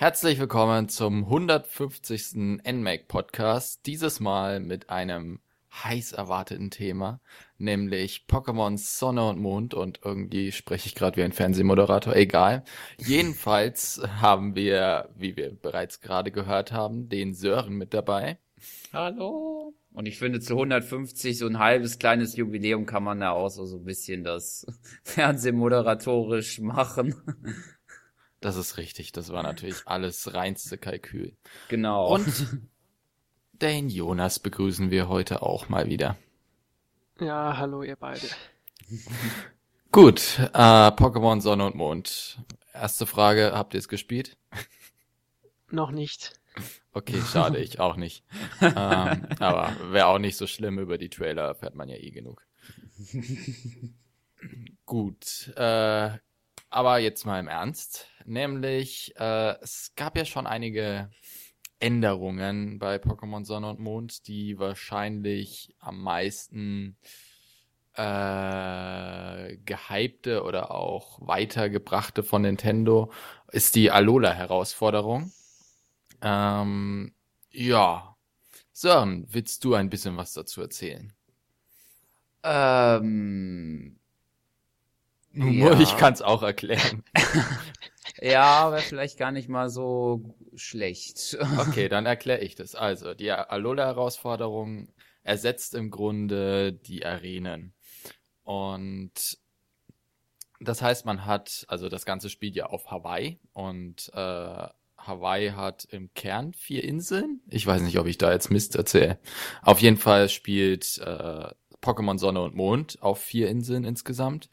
Herzlich willkommen zum 150. NMAC Podcast. Dieses Mal mit einem heiß erwarteten Thema, nämlich Pokémon Sonne und Mond und irgendwie spreche ich gerade wie ein Fernsehmoderator, egal. Jedenfalls haben wir, wie wir bereits gerade gehört haben, den Sören mit dabei. Hallo. Und ich finde, zu 150 so ein halbes kleines Jubiläum kann man da auch so, so ein bisschen das Fernsehmoderatorisch machen. Das ist richtig. Das war natürlich alles reinste Kalkül. Genau. Und den Jonas begrüßen wir heute auch mal wieder. Ja, hallo ihr beide. Gut, äh, Pokémon Sonne und Mond. Erste Frage, habt ihr es gespielt? Noch nicht. Okay, schade, ich auch nicht. ähm, aber wäre auch nicht so schlimm, über die Trailer erfährt man ja eh genug. Gut, äh, aber jetzt mal im Ernst. Nämlich, äh, es gab ja schon einige Änderungen bei Pokémon Sonne und Mond, die wahrscheinlich am meisten äh, gehypte oder auch weitergebrachte von Nintendo ist die Alola-Herausforderung. Ähm, ja. Sören, willst du ein bisschen was dazu erzählen? Ähm, ja. Ich kann es auch erklären. ja, wäre vielleicht gar nicht mal so schlecht. okay, dann erkläre ich das. Also, die Alola-Herausforderung ersetzt im Grunde die Arenen. Und das heißt, man hat, also das ganze spielt ja auf Hawaii und äh, Hawaii hat im Kern vier Inseln. Ich weiß nicht, ob ich da jetzt Mist erzähle. Auf jeden Fall spielt äh, Pokémon Sonne und Mond auf vier Inseln insgesamt.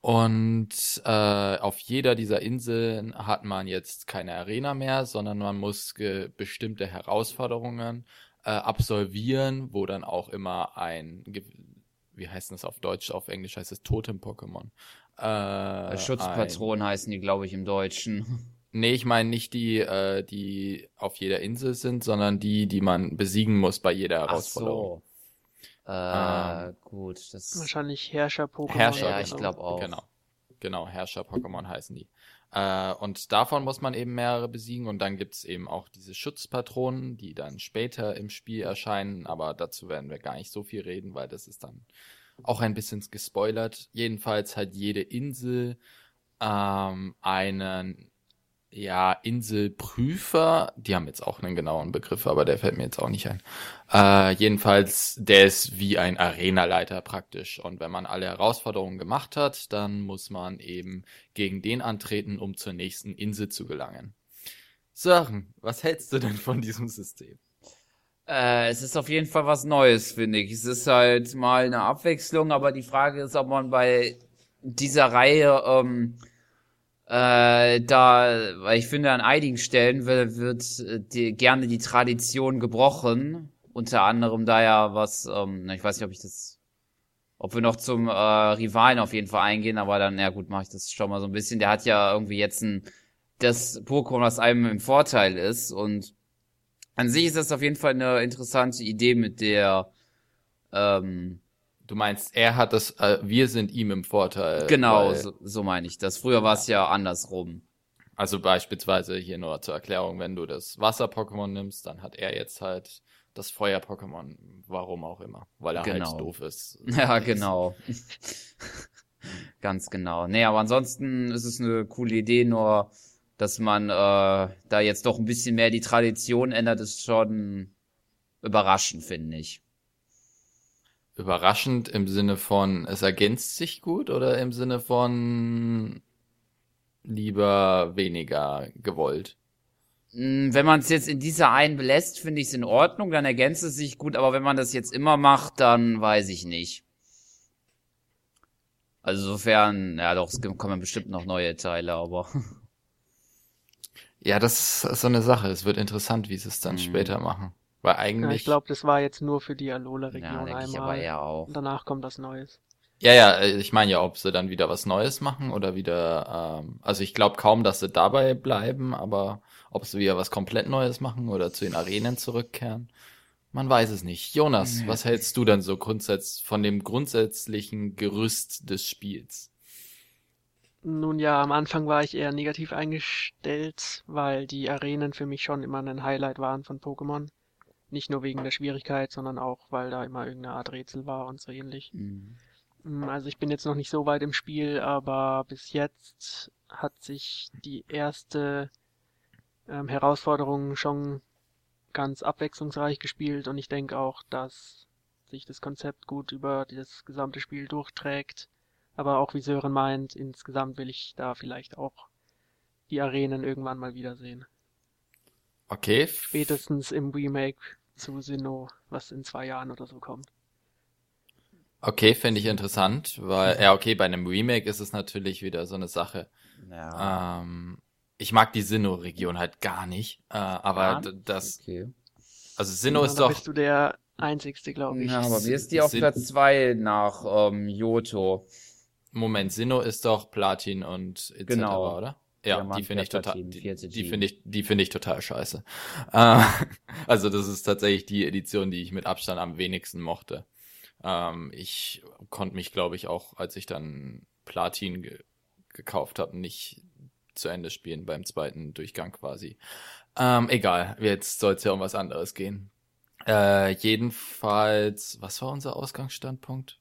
Und äh, auf jeder dieser Inseln hat man jetzt keine Arena mehr, sondern man muss bestimmte Herausforderungen äh, absolvieren, wo dann auch immer ein, wie heißt das auf Deutsch, auf Englisch heißt es Totem-Pokémon. Äh, Schutzpatron heißen die, glaube ich, im Deutschen. Nee, ich meine nicht die, äh, die auf jeder Insel sind, sondern die, die man besiegen muss bei jeder Herausforderung. So. Äh, ähm, gut, das wahrscheinlich Herrscher-Pokémon. Herrscher, ja, ich glaube auch. Genau, genau, Herrscher-Pokémon heißen die. Äh, und davon muss man eben mehrere besiegen und dann gibt's eben auch diese Schutzpatronen, die dann später im Spiel erscheinen, aber dazu werden wir gar nicht so viel reden, weil das ist dann auch ein bisschen gespoilert. Jedenfalls hat jede Insel ähm, einen ja, Inselprüfer, die haben jetzt auch einen genauen Begriff, aber der fällt mir jetzt auch nicht ein. Äh, jedenfalls, der ist wie ein Arenaleiter praktisch. Und wenn man alle Herausforderungen gemacht hat, dann muss man eben gegen den antreten, um zur nächsten Insel zu gelangen. Sören, was hältst du denn von diesem System? Äh, es ist auf jeden Fall was Neues, finde ich. Es ist halt mal eine Abwechslung, aber die Frage ist, ob man bei dieser Reihe ähm, äh, da, weil ich finde, an einigen Stellen wird, wird äh, die, gerne die Tradition gebrochen. Unter anderem da ja was, ähm, ich weiß nicht, ob ich das, ob wir noch zum äh, Rivalen auf jeden Fall eingehen, aber dann, ja gut, mache ich das schon mal so ein bisschen. Der hat ja irgendwie jetzt ein, das Pokémon, was einem im Vorteil ist und an sich ist das auf jeden Fall eine interessante Idee mit der, ähm, Du meinst, er hat das, äh, wir sind ihm im Vorteil. Genau, so, so meine ich das. Früher war es ja andersrum. Also beispielsweise hier nur zur Erklärung, wenn du das Wasser-Pokémon nimmst, dann hat er jetzt halt das Feuer-Pokémon, warum auch immer, weil er halt genau. halt doof ist. Ja, genau. Ganz genau. Nee, aber ansonsten ist es eine coole Idee, nur dass man äh, da jetzt doch ein bisschen mehr die Tradition ändert, ist schon überraschend, finde ich überraschend im Sinne von, es ergänzt sich gut oder im Sinne von lieber weniger gewollt? Hm, wenn man es jetzt in dieser einen belässt, finde ich es in Ordnung, dann ergänzt es sich gut, aber wenn man das jetzt immer macht, dann weiß ich nicht. Also sofern, ja doch, es kommen bestimmt noch neue Teile, aber. Ja, das ist so eine Sache. Es wird interessant, wie sie es dann mhm. später machen. Weil eigentlich. Ja, ich glaube, das war jetzt nur für die Alola-Region ja, einmal. aber eher auch. Und danach kommt was Neues. Ja, ja, äh, ich meine ja, ob sie dann wieder was Neues machen oder wieder, ähm, also ich glaube kaum, dass sie dabei bleiben, aber ob sie wieder was komplett Neues machen oder zu den Arenen zurückkehren, man weiß es nicht. Jonas, nee. was hältst du denn so grundsätzlich von dem grundsätzlichen Gerüst des Spiels? Nun ja, am Anfang war ich eher negativ eingestellt, weil die Arenen für mich schon immer ein Highlight waren von Pokémon. Nicht nur wegen der Schwierigkeit, sondern auch, weil da immer irgendeine Art Rätsel war und so ähnlich. Mhm. Mm, Also ich bin jetzt noch nicht so weit im Spiel, aber bis jetzt hat sich die erste ähm, Herausforderung schon ganz abwechslungsreich gespielt und ich denke auch, dass sich das Konzept gut über das gesamte Spiel durchträgt. Aber auch wie Sören meint, insgesamt will ich da vielleicht auch die Arenen irgendwann mal wiedersehen. Okay. Spätestens im Remake zu Sinnoh, was in zwei Jahren oder so kommt. Okay, finde ich interessant, weil, ja, okay, bei einem Remake ist es natürlich wieder so eine Sache. Ja. Ähm, ich mag die Sinnoh-Region halt gar nicht, äh, aber Ja, das, okay. also Sinnoh ist da doch, bist du der Einzigste, glaube ich. Ja, aber mir ist die auf Sind- Platz zwei nach ähm, Johto. Moment, Sinnoh ist doch Platin und etc., Genau. oder? Ja, die finde ich total, die, die finde ich, die finde ich total scheiße. Äh, also das ist tatsächlich die Edition, die ich mit Abstand am wenigsten mochte. Ähm, ich konnte mich, glaube ich, auch, als ich dann Platin ge gekauft habe, nicht zu Ende spielen beim zweiten Durchgang quasi. Ähm, egal, jetzt soll es ja um was anderes gehen. Äh, jedenfalls, was war unser Ausgangsstandpunkt?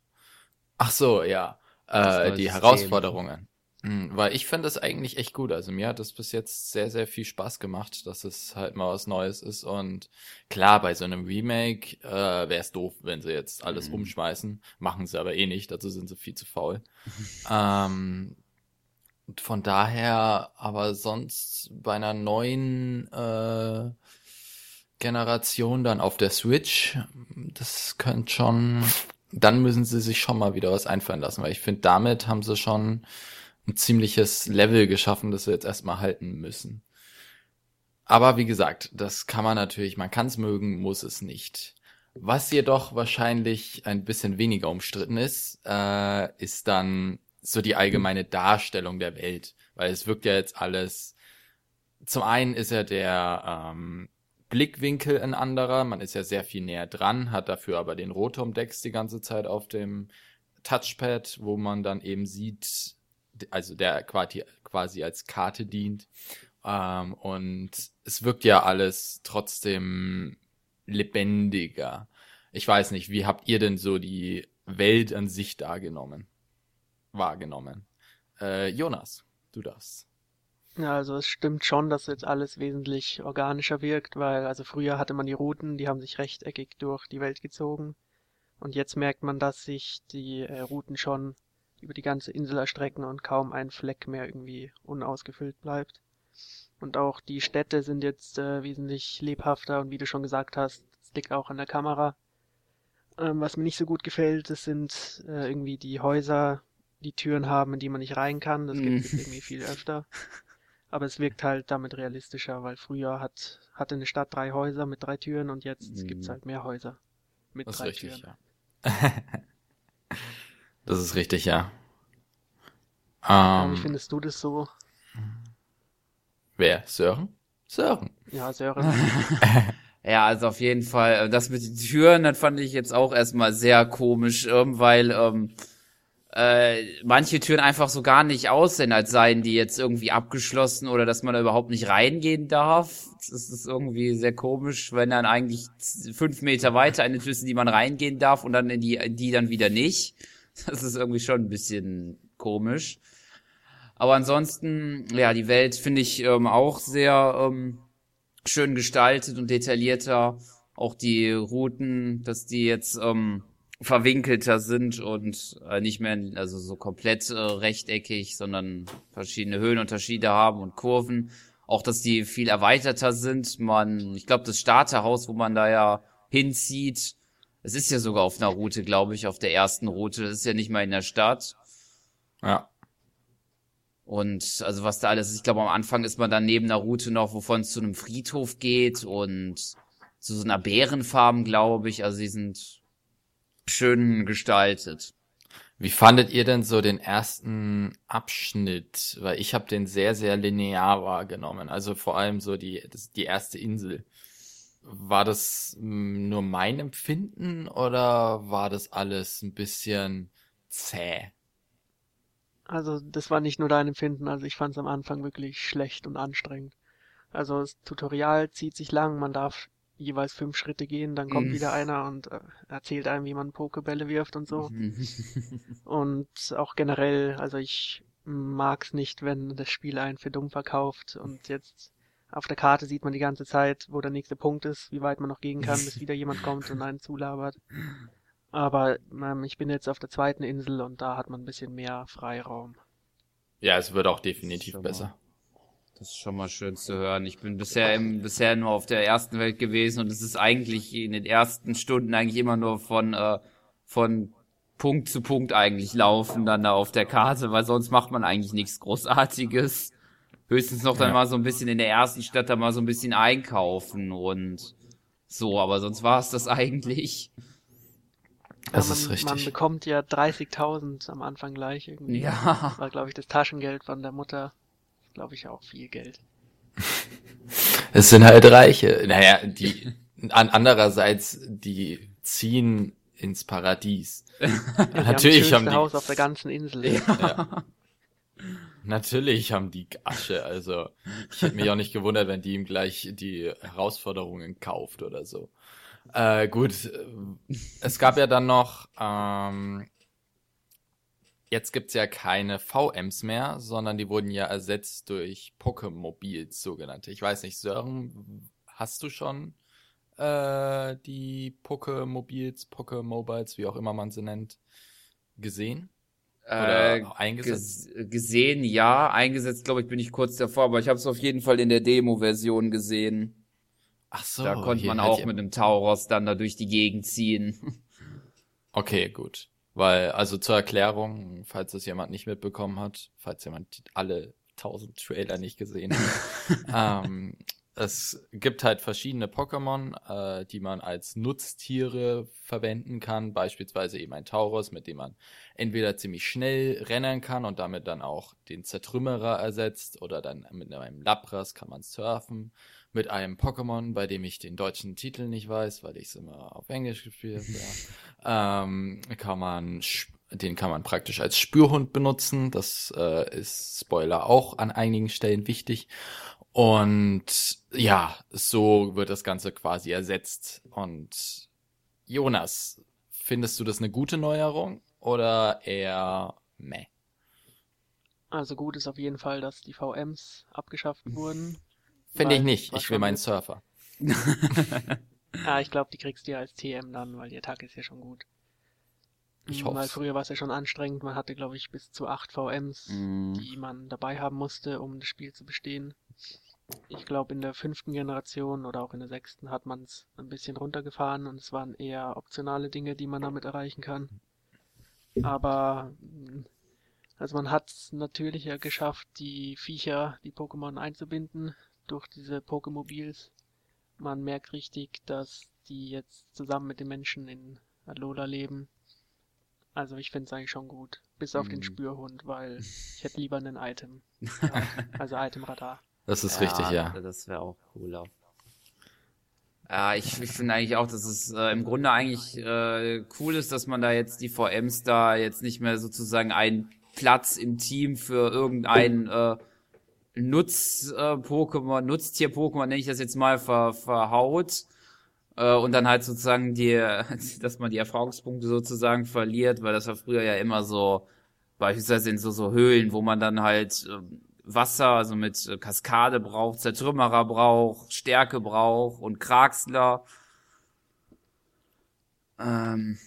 Ach so, ja. Äh, die. Herausforderungen. Hm, weil ich finde das eigentlich echt gut. Also mir hat das bis jetzt sehr, sehr viel Spaß gemacht, dass es halt mal was Neues ist. Und klar, bei so einem Remake äh, wäre es doof, wenn sie jetzt alles Mhm. umschmeißen. Machen sie aber eh nicht, dazu sind sie viel zu faul. ähm, von daher, aber sonst bei einer neuen äh, Generation dann auf der Switch, das könnte schon, dann müssen sie sich schon mal wieder was einfallen lassen, weil ich finde, damit haben sie schon ein ziemliches Level geschaffen, das wir jetzt erstmal halten müssen. Aber wie gesagt, das kann man natürlich, man kann es mögen, muss es nicht. Was jedoch wahrscheinlich ein bisschen weniger umstritten ist, äh, ist dann so die allgemeine Darstellung der Welt, weil es wirkt ja jetzt alles. Zum einen ist ja der ähm, Blickwinkel ein anderer, man ist ja sehr viel näher dran, hat dafür aber den Rotomdex die ganze Zeit auf dem Touchpad, wo man dann eben sieht, also der quasi, quasi als Karte dient. Ähm, und es wirkt ja alles trotzdem lebendiger. Ich weiß nicht, wie habt ihr denn so die Welt an sich dargenommen? Wahrgenommen? Äh, Jonas, du darfst. Ja, also es stimmt schon, dass jetzt alles wesentlich organischer wirkt, weil also früher hatte man die Routen, die haben sich rechteckig durch die Welt gezogen. Und jetzt merkt man, dass sich die äh, Routen schon über die ganze Insel erstrecken und kaum ein Fleck mehr irgendwie unausgefüllt bleibt. Und auch die Städte sind jetzt äh, wesentlich lebhafter und wie du schon gesagt hast, das liegt auch an der Kamera. Ähm, was mir nicht so gut gefällt, das sind äh, irgendwie die Häuser, die Türen haben, in die man nicht rein kann. Das gibt es Mm. irgendwie viel öfter. Aber es wirkt halt damit realistischer, weil früher hat, hatte eine Stadt drei Häuser mit drei Türen und jetzt Mhm. gibt's halt mehr Häuser mit Das ist drei richtig, Türen. ja. das ist richtig, ja. Ja, Ähm, wie findest du das so? wer? Sören? Sören. Ja, Sören. Ja, also auf jeden Fall. äh, Das mit den Türen, das fand ich jetzt auch erstmal sehr komisch, ähm, weil ähm, äh, manche Türen einfach so gar nicht aussehen, als seien die jetzt irgendwie abgeschlossen oder dass man da überhaupt nicht reingehen darf. Das ist irgendwie sehr komisch, wenn dann eigentlich fünf Meter weiter eine Tür ist, in die man reingehen darf und dann in die, in die dann wieder nicht. Das ist irgendwie schon ein bisschen komisch. Aber ansonsten, ja, die Welt finde ich ähm, auch sehr ähm, schön gestaltet und detaillierter. Auch die Routen, dass die jetzt ähm, verwinkelter sind und äh, nicht mehr also so komplett äh, rechteckig, sondern verschiedene Höhenunterschiede haben und Kurven. Auch, dass die viel erweiterter sind. Man, ich glaube, das Starterhaus, wo man da ja hinzieht, es ist ja sogar auf einer Route, glaube ich, auf der ersten Route. Das ist ja nicht mal in der Stadt. Ja. Und also was da alles ist, ich glaube am Anfang ist man dann neben einer Route noch, wovon es zu einem Friedhof geht und zu so einer Bärenfarm, glaube ich. Also die sind schön gestaltet. Wie fandet ihr denn so den ersten Abschnitt? Weil ich habe den sehr, sehr linear wahrgenommen. Also vor allem so die, das, die erste Insel. War das mm, nur mein Empfinden oder war das alles ein bisschen zäh? Also das war nicht nur dein Empfinden, also ich fand es am Anfang wirklich schlecht und anstrengend. Also das Tutorial zieht sich lang, man darf jeweils fünf Schritte gehen, dann kommt Mhm. wieder einer und äh, erzählt einem, wie man Pokebälle wirft und so. Und auch generell, also ich mag's nicht, wenn das Spiel einen für dumm verkauft und jetzt auf der Karte sieht man die ganze Zeit, wo der nächste Punkt ist, wie weit man noch gehen kann, bis wieder jemand kommt und einen zulabert. Aber ähm, ich bin jetzt auf der zweiten Insel und da hat man ein bisschen mehr Freiraum. Ja, es wird auch definitiv mal. besser. Das ist schon mal schön zu hören. Ich bin bisher im, bisher nur auf der ersten Welt gewesen und es ist eigentlich in den ersten Stunden eigentlich immer nur von, äh, von Punkt zu Punkt eigentlich laufen dann da auf der Karte, weil sonst macht man eigentlich nichts Großartiges. Höchstens noch dann Ja. mal so ein bisschen in der ersten Stadt da mal so ein bisschen einkaufen und so, aber sonst war es das eigentlich. Das Ja, ist man, richtig. Man bekommt ja 30.000 am Anfang gleich irgendwie. Ja. Das war, glaube ich, das Taschengeld von der Mutter. Glaube ich auch viel Geld. Es sind halt Reiche. Naja, die, an, andererseits, die ziehen ins Paradies. Die Natürlich haben haben das schönste die, Haus auf der ganzen Insel. ja. Natürlich haben die Asche, also ich hätte mich auch nicht gewundert, wenn die ihm gleich die Herausforderungen kauft oder so. Äh, gut, es gab ja dann noch, ähm, jetzt gibt's ja keine VMs mehr, sondern die wurden ja ersetzt durch Pokemobils, sogenannte. Ich weiß nicht, Sören, hast du schon äh, die Pokemobils, Pokemobiles, wie auch immer man sie nennt, gesehen? Oder Äh, eingesetzt? ges gesehen, ja. Eingesetzt, glaube ich, bin ich kurz davor, aber ich habe es auf jeden Fall in der Demo-Version gesehen. Ach so, da konnte man auch mit einem Tauros dann da durch die Gegend ziehen. Okay, gut. Weil, also zur Erklärung, falls das jemand nicht mitbekommen hat, falls jemand alle tausend Trailer nicht gesehen hat, ähm, es gibt halt verschiedene Pokémon, äh, die man als Nutztiere verwenden kann, beispielsweise eben ein Taurus, mit dem man entweder ziemlich schnell rennen kann und damit dann auch den Zertrümmerer ersetzt, oder dann mit einem Lapras kann man surfen, mit einem Pokémon, bei dem ich den deutschen Titel nicht weiß, weil ich es immer auf Englisch gespielt habe, ähm, kann man, den kann man praktisch als Spürhund benutzen. Das äh, ist Spoiler auch an einigen Stellen wichtig. Und ja, so wird das Ganze quasi ersetzt. Und Jonas, findest du das eine gute Neuerung oder eher meh? Also gut ist auf jeden Fall, dass die VMs abgeschafft wurden. Finde ich nicht. Ich will meinen. Surfer. Ah, ich glaube, die kriegst du ja als TM dann, weil die Attacke ist ja schon gut. Ich Mm, hoff's. Weil früher war es ja schon anstrengend. Man hatte, glaube ich, bis zu acht VMs, Mhm. die man dabei haben musste, um das Spiel zu bestehen. Ich glaube, in der fünften Generation oder auch in der sechsten hat man es ein bisschen runtergefahren und es waren eher optionale Dinge, die man damit erreichen kann. Aber mm, also man hat es natürlich ja geschafft, die Viecher, die Pokémon einzubinden durch diese Pokemobils. Man merkt richtig, dass die jetzt zusammen mit den Menschen in Alola leben. Also ich finde es eigentlich schon gut. Bis auf den Mhm. Spürhund, weil ich hätte lieber einen Item. also Itemradar. Das ist richtig, ja. Das wäre auch cooler. Ja, ich, ich finde eigentlich auch, dass es äh, im Grunde eigentlich äh, cool ist, dass man da jetzt die VMs da jetzt nicht mehr sozusagen einen Platz im Team für irgendein äh, Nutz-Pokémon, Nutztier-Pokémon, nenne ich das jetzt mal, ver, verhaut. Äh, und dann halt sozusagen die, dass man die Erfahrungspunkte sozusagen verliert, weil das war früher ja immer so, beispielsweise in so, so Höhlen, wo man dann halt ähm, Wasser, also mit äh, Kaskade braucht, Zertrümmerer braucht, Stärke braucht und Kraxler. Ähm,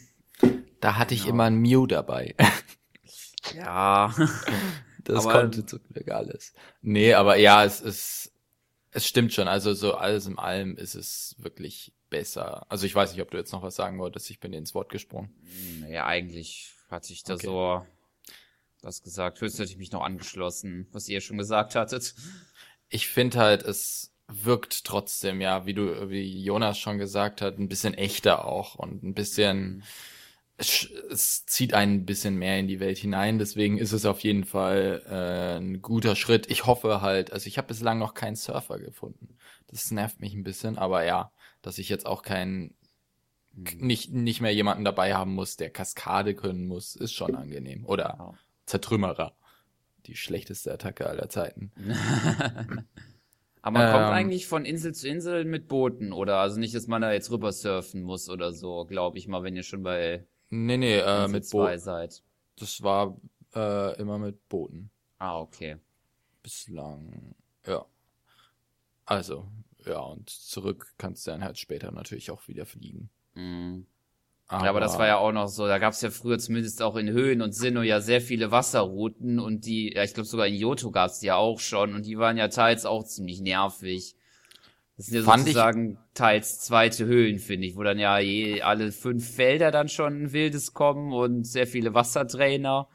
Da hatte ich Genau. immer ein Mew dabei. ja. Das Aber- konnte zum Glück alles. Nee, aber ja, es ist, es stimmt schon. Also so alles in allem ist es wirklich besser. Also ich weiß nicht, ob du jetzt noch was sagen wolltest. Ich bin dir ins Wort gesprungen. Ja, eigentlich hatte ich da Okay. so was gesagt. Höchstens hätte ich mich noch angeschlossen, was ihr schon gesagt hattet. Ich finde halt, es wirkt trotzdem, ja, wie du, wie Jonas schon gesagt hat, ein bisschen echter auch und ein bisschen, es, es zieht einen ein bisschen mehr in die Welt hinein. Deswegen ist es auf jeden Fall äh, ein guter Schritt. Ich hoffe halt, also ich habe bislang noch keinen Surfer gefunden. Das nervt mich ein bisschen, aber ja, dass ich jetzt auch keinen k- nicht nicht mehr jemanden dabei haben muss, der Kaskade können muss, ist schon angenehm. Oder Ja. Zertrümmerer. die schlechteste Attacke aller Zeiten. Aber man kommt Ähm. eigentlich von Insel zu Insel mit Booten, oder? Also nicht, dass man da jetzt rüber surfen muss oder so, glaube ich mal, wenn ihr schon bei Nee, nee, äh, mit 2 Boot. seid. Das war äh, immer mit Booten. Ah, okay. Bislang, ja. Also, ja, und zurück kannst du dann halt später natürlich auch wieder fliegen. Mhm. Ja, aber das war ja auch noch so, da gab's ja früher zumindest auch in Höhen und Sinnoh ja sehr viele Wasserrouten und die, ja, ich glaube sogar in Yoto gab's die ja auch schon und die waren ja teils auch ziemlich nervig. Das sind ja Fand ich- sozusagen teils zweite Höhlen, finde ich, wo dann ja je alle fünf Felder dann schon ein wildes kommen und sehr viele Wassertrainer.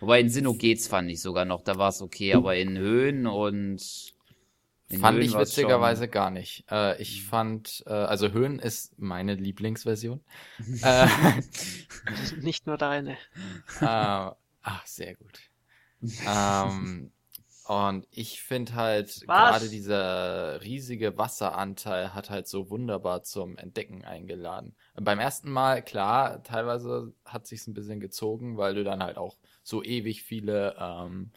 Wobei in Sinnoh geht's, fand ich sogar noch, da war's okay, aber in Höhen und in Fand Höhen ich witzigerweise gar nicht. Äh, ich fand, äh, also Höhen ist meine Lieblingsversion. äh, Nicht nur deine. äh, ach, sehr gut. ähm, und ich finde halt, gerade dieser riesige Wasseranteil hat halt so wunderbar zum Entdecken eingeladen. Beim ersten Mal, klar, teilweise hat sich's ein bisschen gezogen, weil du dann halt auch so ewig viele ähm,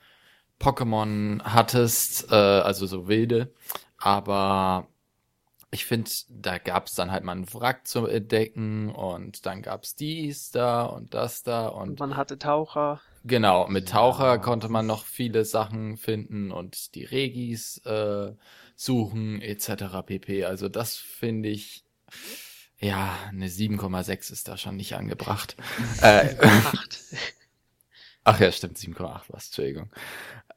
Pokémon hattest, äh, also so wilde. Aber ich finde, da gab's dann halt mal einen Wrack zu entdecken und dann gab's dies da und das da Und und man hatte Taucher. Genau, mit Taucher Ja. konnte man noch viele Sachen finden und die Regis äh, suchen etc. pp. Also das finde ich, ja, eine 7,6 ist da schon nicht angebracht. äh, Acht. ach ja, stimmt, 7,8 was, Entschuldigung.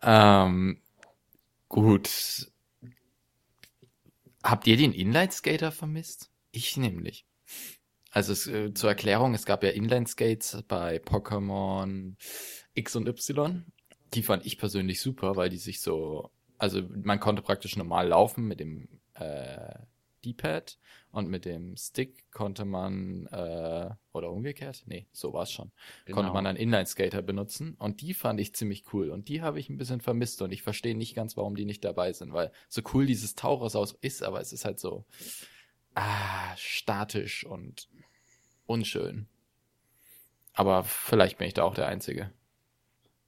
Ähm, gut. Habt ihr den Inline-Skater vermisst? Ich nämlich. Also es, äh, zur Erklärung, es gab ja Inline-Skates bei Pokémon X und Y. Die fand ich persönlich super, weil die sich so, also man konnte praktisch normal laufen mit dem äh, D-Pad und mit dem Stick konnte man, äh, oder umgekehrt, nee, so war es schon, Genau. konnte man einen Inline-Skater benutzen und die fand ich ziemlich cool und die habe ich ein bisschen vermisst und ich verstehe nicht ganz, warum die nicht dabei sind, weil so cool dieses Tauchers aus ist, aber es ist halt so ah, statisch und unschön. Aber vielleicht bin ich da auch der Einzige.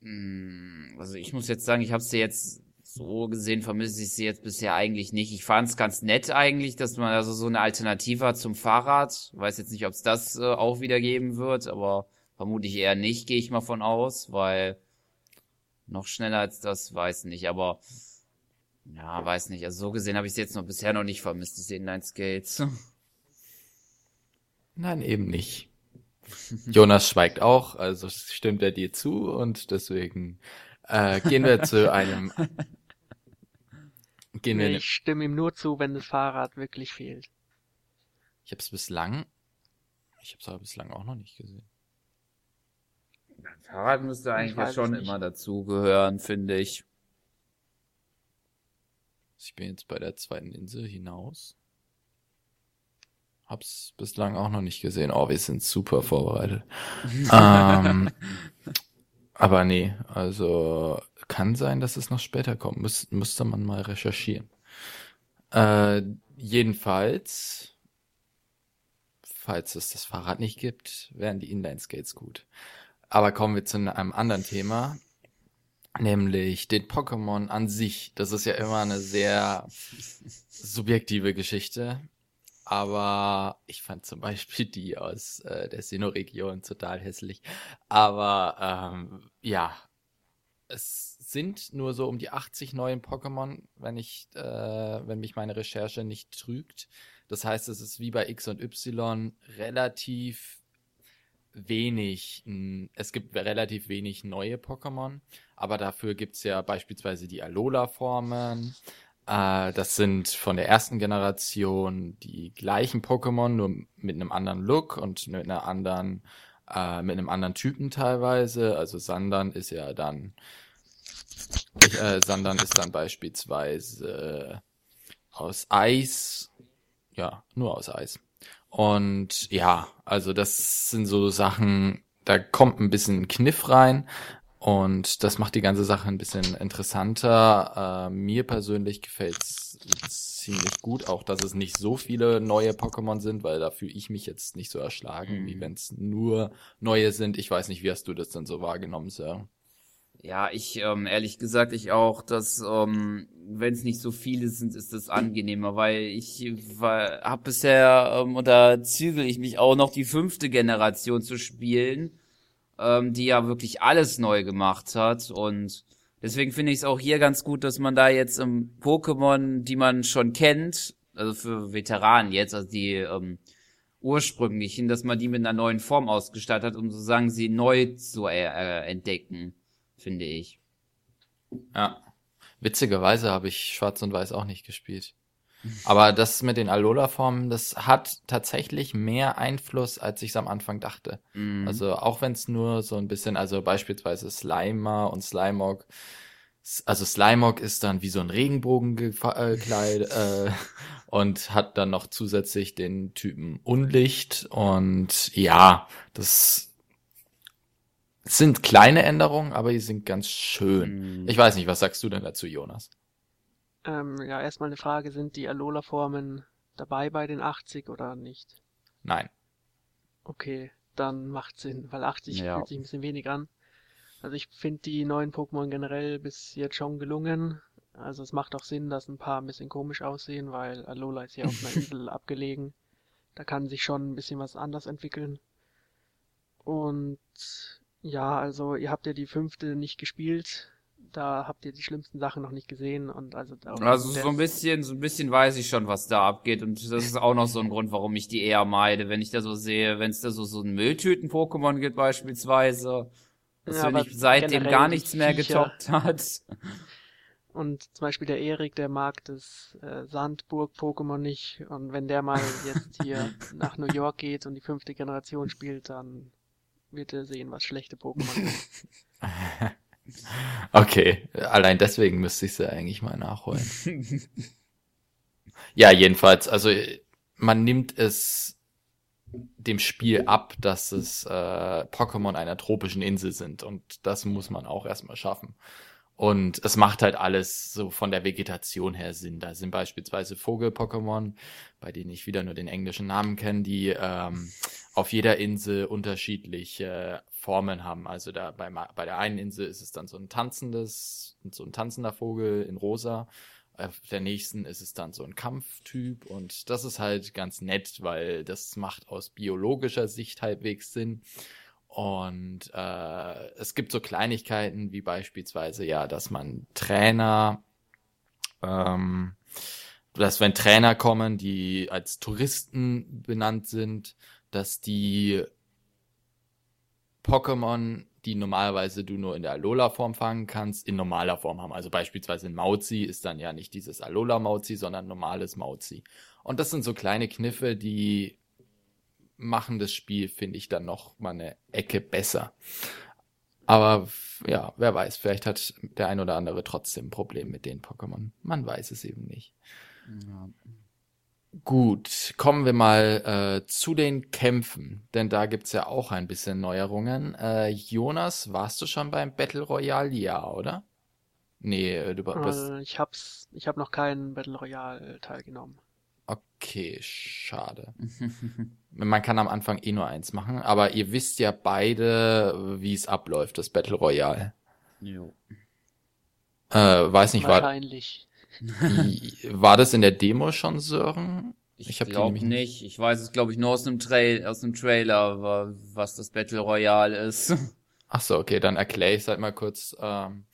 Mm, Also ich muss jetzt sagen, ich habe sie jetzt so gesehen, vermisse ich sie jetzt bisher eigentlich nicht. Ich fand es ganz nett eigentlich, dass man also so eine Alternative hat zum Fahrrad. Weiß jetzt nicht, ob es das äh, auch wieder geben wird, aber vermutlich eher nicht, gehe ich mal von aus, weil noch schneller als das, weiß nicht, aber ja, weiß nicht. Also so gesehen habe ich sie jetzt noch bisher noch nicht vermisst, diese Inline-Skates. Nein, eben nicht. Jonas schweigt auch, also stimmt er dir zu und deswegen äh, gehen wir zu einem. Gehen wir. Ich stimme ihm nur zu, wenn das Fahrrad wirklich fehlt. ich habe es bislang. Ich habe es aber bislang auch noch nicht gesehen. Fahrrad müsste eigentlich schon immer dazugehören, finde ich. Ich bin jetzt bei der zweiten Insel hinaus. Hab's bislang auch noch nicht gesehen. Oh, wir sind super vorbereitet. ähm, aber nee, also kann sein, dass es noch später kommt. Müs müsste man mal recherchieren. Äh, jedenfalls, falls es das Fahrrad nicht gibt, wären die Inline-Skates gut. Aber kommen wir zu einem anderen Thema, nämlich den Pokémon an sich. Das ist ja immer eine sehr subjektive Geschichte. Aber ich fand zum Beispiel die aus äh, der Sinnoh-Region total hässlich. Aber ähm, ja, es sind nur so um die 80 neuen Pokémon, wenn ich, äh, wenn mich meine Recherche nicht trügt. Das heißt, es ist wie bei X und Y relativ wenig. Es gibt relativ wenig neue Pokémon, aber dafür gibt's ja beispielsweise die Alola-Formen. Äh, das sind von der ersten Generation die gleichen Pokémon, nur mit einem anderen Look und mit einer anderen, äh, mit einem anderen Typen teilweise. Also Sandern ist ja dann, äh, Sandern ist dann beispielsweise aus Eis, ja, nur aus Eis. Und ja, also das sind so Sachen, da kommt ein bisschen Kniff rein und das macht die ganze Sache ein bisschen interessanter. Äh, mir persönlich gefällt's ziemlich gut, auch dass es nicht so viele neue Pokémon sind, weil da fühle ich mich jetzt nicht so erschlagen, Mhm. wie wenn es nur neue sind. Ich weiß nicht, wie hast du das denn so wahrgenommen, Sir? Ja, ich, ähm, ehrlich gesagt, ich auch, dass, ähm, wenn es nicht so viele sind, ist das angenehmer, weil ich habe bisher, ähm, oder zügel ich mich auch noch die fünfte Generation zu spielen, ähm, die ja wirklich alles neu gemacht hat. Und deswegen finde ich es auch hier ganz gut, dass man da jetzt im Pokémon, die man schon kennt, also für Veteranen jetzt, also die ähm, ursprünglichen, dass man die mit einer neuen Form ausgestattet hat, um sozusagen sie neu zu äh, äh, entdecken, finde ich. Ja. Witzigerweise habe ich Schwarz und Weiß auch nicht gespielt. Aber das mit den Alola-Formen, das hat tatsächlich mehr Einfluss, als ich es am Anfang dachte. Mhm. Also auch wenn es nur so ein bisschen, also beispielsweise Slimer und Slimog, also Slimog ist dann wie so ein Regenbogen gekleidet äh, und hat dann noch zusätzlich den Typen Unlicht und ja, das sind kleine Änderungen, aber die sind ganz schön. Mhm. Ich weiß nicht, was sagst du denn dazu, Jonas? Ähm, ja, erstmal eine Frage, sind die Alola-Formen dabei bei den 80 oder nicht? Nein. Okay, dann macht Sinn, weil 80 Ja. fühlt sich ein bisschen wenig an. Also ich finde die neuen Pokémon generell bis jetzt schon gelungen. Also es macht auch Sinn, dass ein paar ein bisschen komisch aussehen, weil Alola ist ja auf einer Insel abgelegen. Da kann sich schon ein bisschen was anders entwickeln. Und ja, also ihr habt ja die fünfte nicht gespielt. Da habt ihr die schlimmsten Sachen noch nicht gesehen und also Also so ein bisschen, so ein bisschen weiß ich schon, was da abgeht und das ist auch noch so ein Grund, warum ich die eher meide, wenn ich da so sehe, wenn es da so so ein Mülltüten-Pokémon gibt beispielsweise, das Ja, mich seitdem gar nichts mehr Viecher- getoppt hat. Und zum Beispiel der Erik, der mag das äh, Sandburg-Pokémon nicht. Und wenn der mal jetzt hier nach New York geht und die fünfte Generation spielt, dann wird er sehen, was schlechte Pokémon sind. Okay, allein deswegen müsste ich sie eigentlich mal nachholen. Ja, jedenfalls, also man nimmt es dem Spiel ab, dass es äh, Pokémon einer tropischen Insel sind und das muss man auch erstmal schaffen. Und es macht halt alles so von der Vegetation her Sinn. Da sind beispielsweise Vogel-Pokémon, bei denen ich wieder nur den englischen Namen kenne, die ähm, auf jeder Insel unterschiedliche Formen haben. Also da bei, bei der einen Insel ist es dann so ein tanzendes, so ein tanzender Vogel in rosa. Auf der nächsten ist es dann so ein Kampftyp und das ist halt ganz nett, weil das macht aus biologischer Sicht halbwegs Sinn. Und äh, es gibt so Kleinigkeiten wie beispielsweise ja, dass man Trainer, ähm, dass wenn Trainer kommen, die als Touristen benannt sind, dass die Pokémon, die normalerweise du nur in der Alola-Form fangen kannst, in normaler Form haben. Also beispielsweise ein Mauzi ist dann ja nicht dieses Alola-Mauzi, sondern normales Mauzi. Und das sind so kleine Kniffe, die machen das Spiel, finde ich, dann noch mal eine Ecke besser. Aber ja, wer weiß, vielleicht hat der ein oder andere trotzdem ein Problem mit den Pokémon. Man weiß es eben nicht. Gut, kommen wir mal äh, zu den Kämpfen, denn da gibt's ja auch ein bisschen Neuerungen. Äh, Jonas, warst du schon beim Battle Royale? Ja, oder? Nee, äh, du bist. Äh, ich hab's, ich habe noch keinen Battle Royale teilgenommen. Okay, schade. Man kann am Anfang eh nur eins machen, aber ihr wisst ja beide, wie es abläuft, das Battle Royale. Jo. Äh, weiß nicht, war, Wahrscheinlich. war das in der Demo schon, Sören? Ich, Ich glaube nicht. Ich weiß es, glaube ich, nur aus einem Trail, aus einem Trailer, wa- was das Battle Royale ist. Ach so, okay, dann erkläre ich es halt mal kurz. Ähm,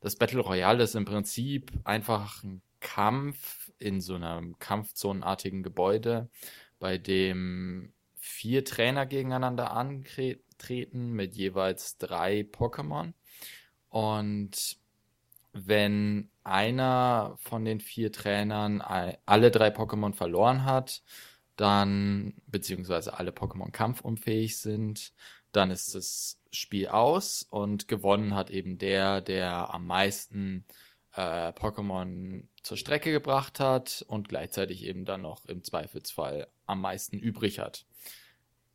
das Battle Royale ist im Prinzip einfach ein Kampf in so einem kampfzonenartigen Gebäude, bei dem vier Trainer gegeneinander antreten mit jeweils drei Pokémon. Und wenn einer von den vier Trainern all- alle drei Pokémon verloren hat, dann, beziehungsweise alle Pokémon kampfunfähig sind, dann ist das Spiel aus und gewonnen hat eben der, der am meisten äh, Pokémon zur Strecke gebracht hat und gleichzeitig eben dann noch im Zweifelsfall am meisten übrig hat.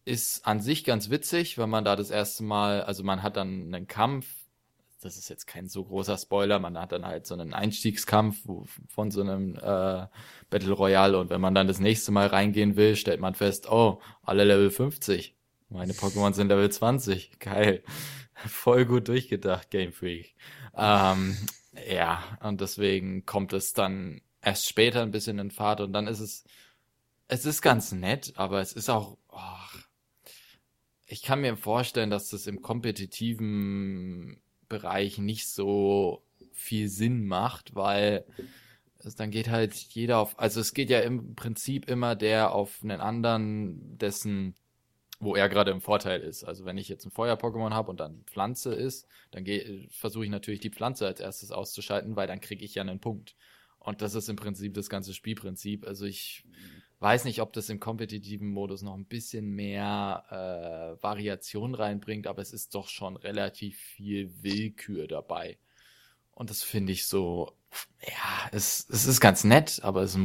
Ist an sich ganz witzig, wenn man da das erste Mal, also man hat dann einen Kampf, das ist jetzt kein so großer Spoiler, man hat dann halt so einen Einstiegskampf von so einem äh, Battle Royale und wenn man dann das nächste Mal reingehen will, stellt man fest, oh, alle Level 50. Meine Pokémon sind Level 20. Geil. Voll gut durchgedacht, Game Freak. Ähm, ja, und deswegen kommt es dann erst später ein bisschen in Fahrt und dann ist es, es ist ganz nett, aber es ist auch, oh, ich kann mir vorstellen, dass das im kompetitiven Bereich nicht so viel Sinn macht, weil es dann geht halt jeder auf, also es geht ja im Prinzip immer der auf einen anderen, dessen, wo er gerade im Vorteil ist. Also wenn ich jetzt ein Feuer-Pokémon habe und dann Pflanze ist, dann versuche ich natürlich die Pflanze als erstes auszuschalten, weil dann kriege ich ja einen Punkt. Und das ist im Prinzip das ganze Spielprinzip. Also ich weiß nicht, ob das im kompetitiven Modus noch ein bisschen mehr äh, Variation reinbringt, aber es ist doch schon relativ viel Willkür dabei. Und das finde ich so, ja, es, es ist ganz nett, aber es,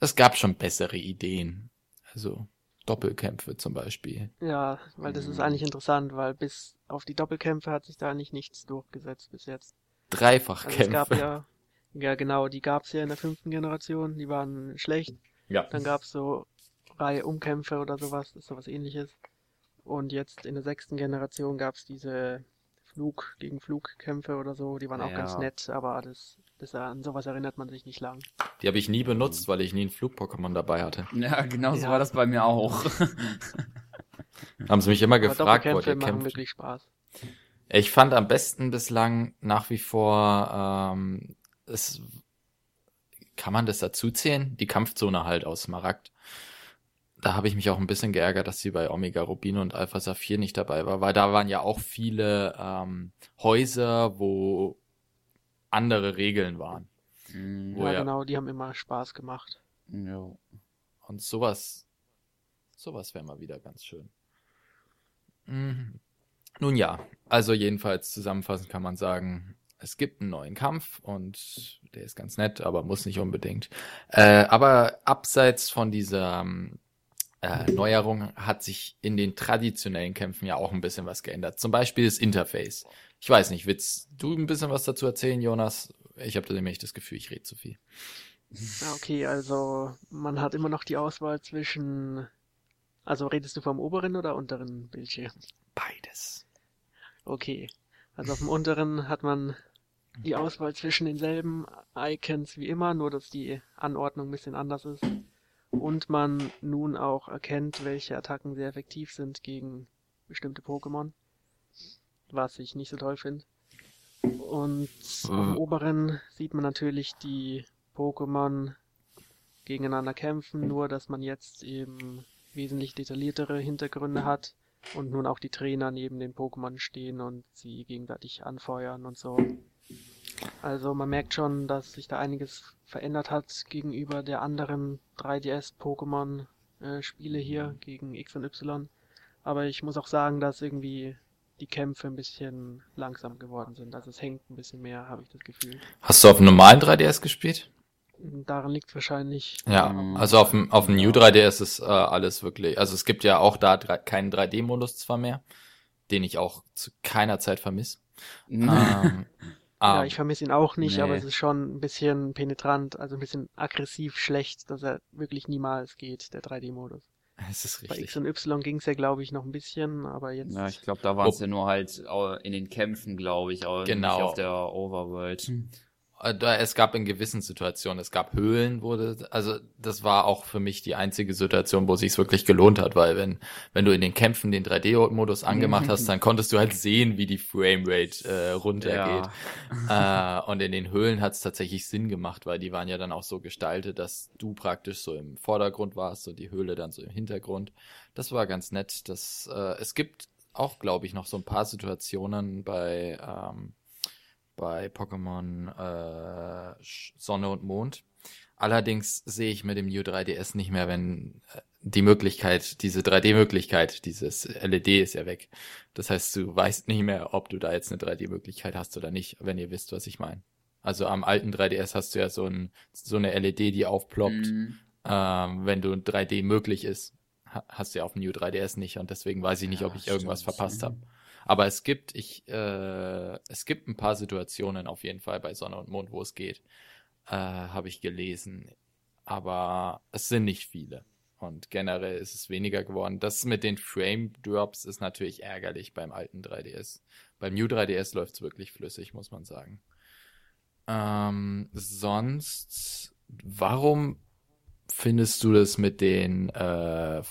es gab schon bessere Ideen. Also Doppelkämpfe zum Beispiel. Ja, weil das ist eigentlich interessant, weil bis auf die Doppelkämpfe hat sich da nicht nichts durchgesetzt bis jetzt. Dreifachkämpfe. Also es gab ja, ja genau, die gab es ja in der fünften Generation, die waren schlecht. Ja. Dann gab es so Reihe Umkämpfe oder sowas, ist sowas ähnliches. Und jetzt in der sechsten Generation gab es diese Flug gegen Flugkämpfe oder so, die waren auch ganz nett, aber das, das an sowas erinnert man sich nicht lang. Die habe ich nie benutzt, weil ich nie ein Flug-Pokémon dabei hatte. Ja, genau so ja. war das bei mir auch. Haben sie mich immer aber gefragt, wollt ihr machen kämpfen? wirklich Spaß. Ich fand am besten bislang nach wie vor ähm, es kann man das dazu zählen? Die Kampfzone halt aus Smaragd. Da habe ich mich auch ein bisschen geärgert, dass sie bei Omega Rubin und Alpha Saphir nicht dabei war, weil da waren ja auch viele ähm, Häuser, wo andere Regeln waren. Mhm. Ja, ja, genau, die haben immer Spaß gemacht. Ja. Und sowas, sowas wäre mal wieder ganz schön. Mhm. Nun ja, also jedenfalls zusammenfassend kann man sagen, es gibt einen neuen Kampf und der ist ganz nett, aber muss nicht unbedingt. Äh, aber abseits von dieser äh, Neuerung hat sich in den traditionellen Kämpfen ja auch ein bisschen was geändert. Zum Beispiel das Interface. Ich weiß nicht, willst du ein bisschen was dazu erzählen, Jonas? Ich habe nämlich das Gefühl, ich rede zu viel. Okay, also man hat immer noch die Auswahl zwischen. Also redest du vom oberen oder unteren Bildschirm? Beides. Okay. Also auf dem unteren hat man die Auswahl zwischen denselben Icons wie immer, nur dass die Anordnung ein bisschen anders ist. Und man nun auch erkennt, welche Attacken sehr effektiv sind gegen bestimmte Pokémon. Was ich nicht so toll finde. Und äh. am oberen sieht man natürlich die Pokémon gegeneinander kämpfen, nur dass man jetzt eben wesentlich detailliertere Hintergründe hat und nun auch die Trainer neben den Pokémon stehen und sie gegenseitig anfeuern und so. Also man merkt schon, dass sich da einiges verändert hat gegenüber der anderen 3DS-Pokémon-Spiele hier gegen X und Y. Aber ich muss auch sagen, dass irgendwie die Kämpfe ein bisschen langsam geworden sind. Also es hängt ein bisschen mehr, habe ich das Gefühl. Hast du auf dem normalen 3DS gespielt? Daran liegt wahrscheinlich. Ja, also auf dem, auf dem New 3DS ist äh, alles wirklich. Also es gibt ja auch da keinen 3D-Modus zwar mehr, den ich auch zu keiner Zeit vermisse. ähm, ja, ich vermisse ihn auch nicht, nee. aber es ist schon ein bisschen penetrant, also ein bisschen aggressiv schlecht, dass er wirklich niemals geht, der 3D-Modus. Es ist richtig. Bei X und Y ging es ja, glaube ich, noch ein bisschen, aber jetzt. Ja, ich glaube, da waren es oh. ja nur halt in den Kämpfen, glaube ich, aber genau. nicht auf der Overworld. Hm. Es gab in gewissen Situationen, es gab Höhlen, wurde, also das war auch für mich die einzige Situation, wo sich wirklich gelohnt hat, weil wenn, wenn du in den Kämpfen den 3D-Modus angemacht hast, dann konntest du halt sehen, wie die Framerate äh, runtergeht. Ja. Äh, und in den Höhlen hat es tatsächlich Sinn gemacht, weil die waren ja dann auch so gestaltet, dass du praktisch so im Vordergrund warst und die Höhle dann so im Hintergrund. Das war ganz nett. Das, äh, es gibt auch, glaube ich, noch so ein paar Situationen bei ähm, bei Pokémon äh, Sonne und Mond. Allerdings sehe ich mit dem New 3DS nicht mehr, wenn äh, die Möglichkeit, diese 3D-Möglichkeit, dieses LED ist ja weg. Das heißt, du weißt nicht mehr, ob du da jetzt eine 3D-Möglichkeit hast oder nicht, wenn ihr wisst, was ich meine. Also am alten 3DS hast du ja so, ein, so eine LED, die aufploppt, mhm. ähm, wenn du 3D möglich ist. Hast du ja auf dem New 3DS nicht und deswegen weiß ich nicht, ja, ob ich irgendwas verpasst habe. Aber es gibt, ich, äh, es gibt ein paar Situationen auf jeden Fall bei Sonne und Mond, wo es geht. Äh, Habe ich gelesen. Aber es sind nicht viele. Und generell ist es weniger geworden. Das mit den Frame Drops ist natürlich ärgerlich beim alten 3DS. Beim New 3DS läuft es wirklich flüssig, muss man sagen. Ähm, sonst, warum findest du das mit den, äh,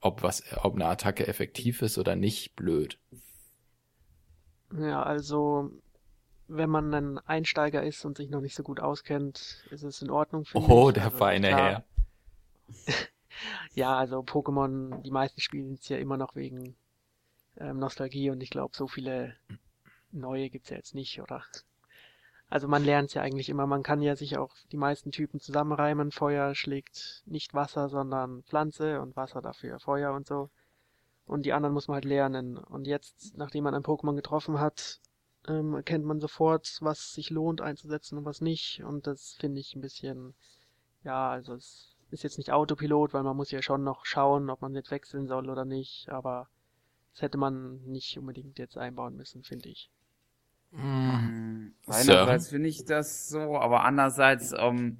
ob was, ob eine Attacke effektiv ist oder nicht, blöd? Ja, also wenn man ein Einsteiger ist und sich noch nicht so gut auskennt, ist es in Ordnung. Oh, ich. der also, feine. Herr. ja, also Pokémon, die meisten spielen es ja immer noch wegen ähm, Nostalgie und ich glaube, so viele neue gibt's ja jetzt nicht, oder? Also man lernt es ja eigentlich immer, man kann ja sich auch die meisten Typen zusammenreimen. Feuer schlägt nicht Wasser, sondern Pflanze und Wasser dafür Feuer und so. Und die anderen muss man halt lernen. Und jetzt, nachdem man ein Pokémon getroffen hat, ähm, erkennt man sofort, was sich lohnt einzusetzen und was nicht. Und das finde ich ein bisschen, ja, also es ist jetzt nicht Autopilot, weil man muss ja schon noch schauen, ob man jetzt wechseln soll oder nicht. Aber das hätte man nicht unbedingt jetzt einbauen müssen, finde ich. Mm. Einerseits finde ich das so, aber andererseits ähm,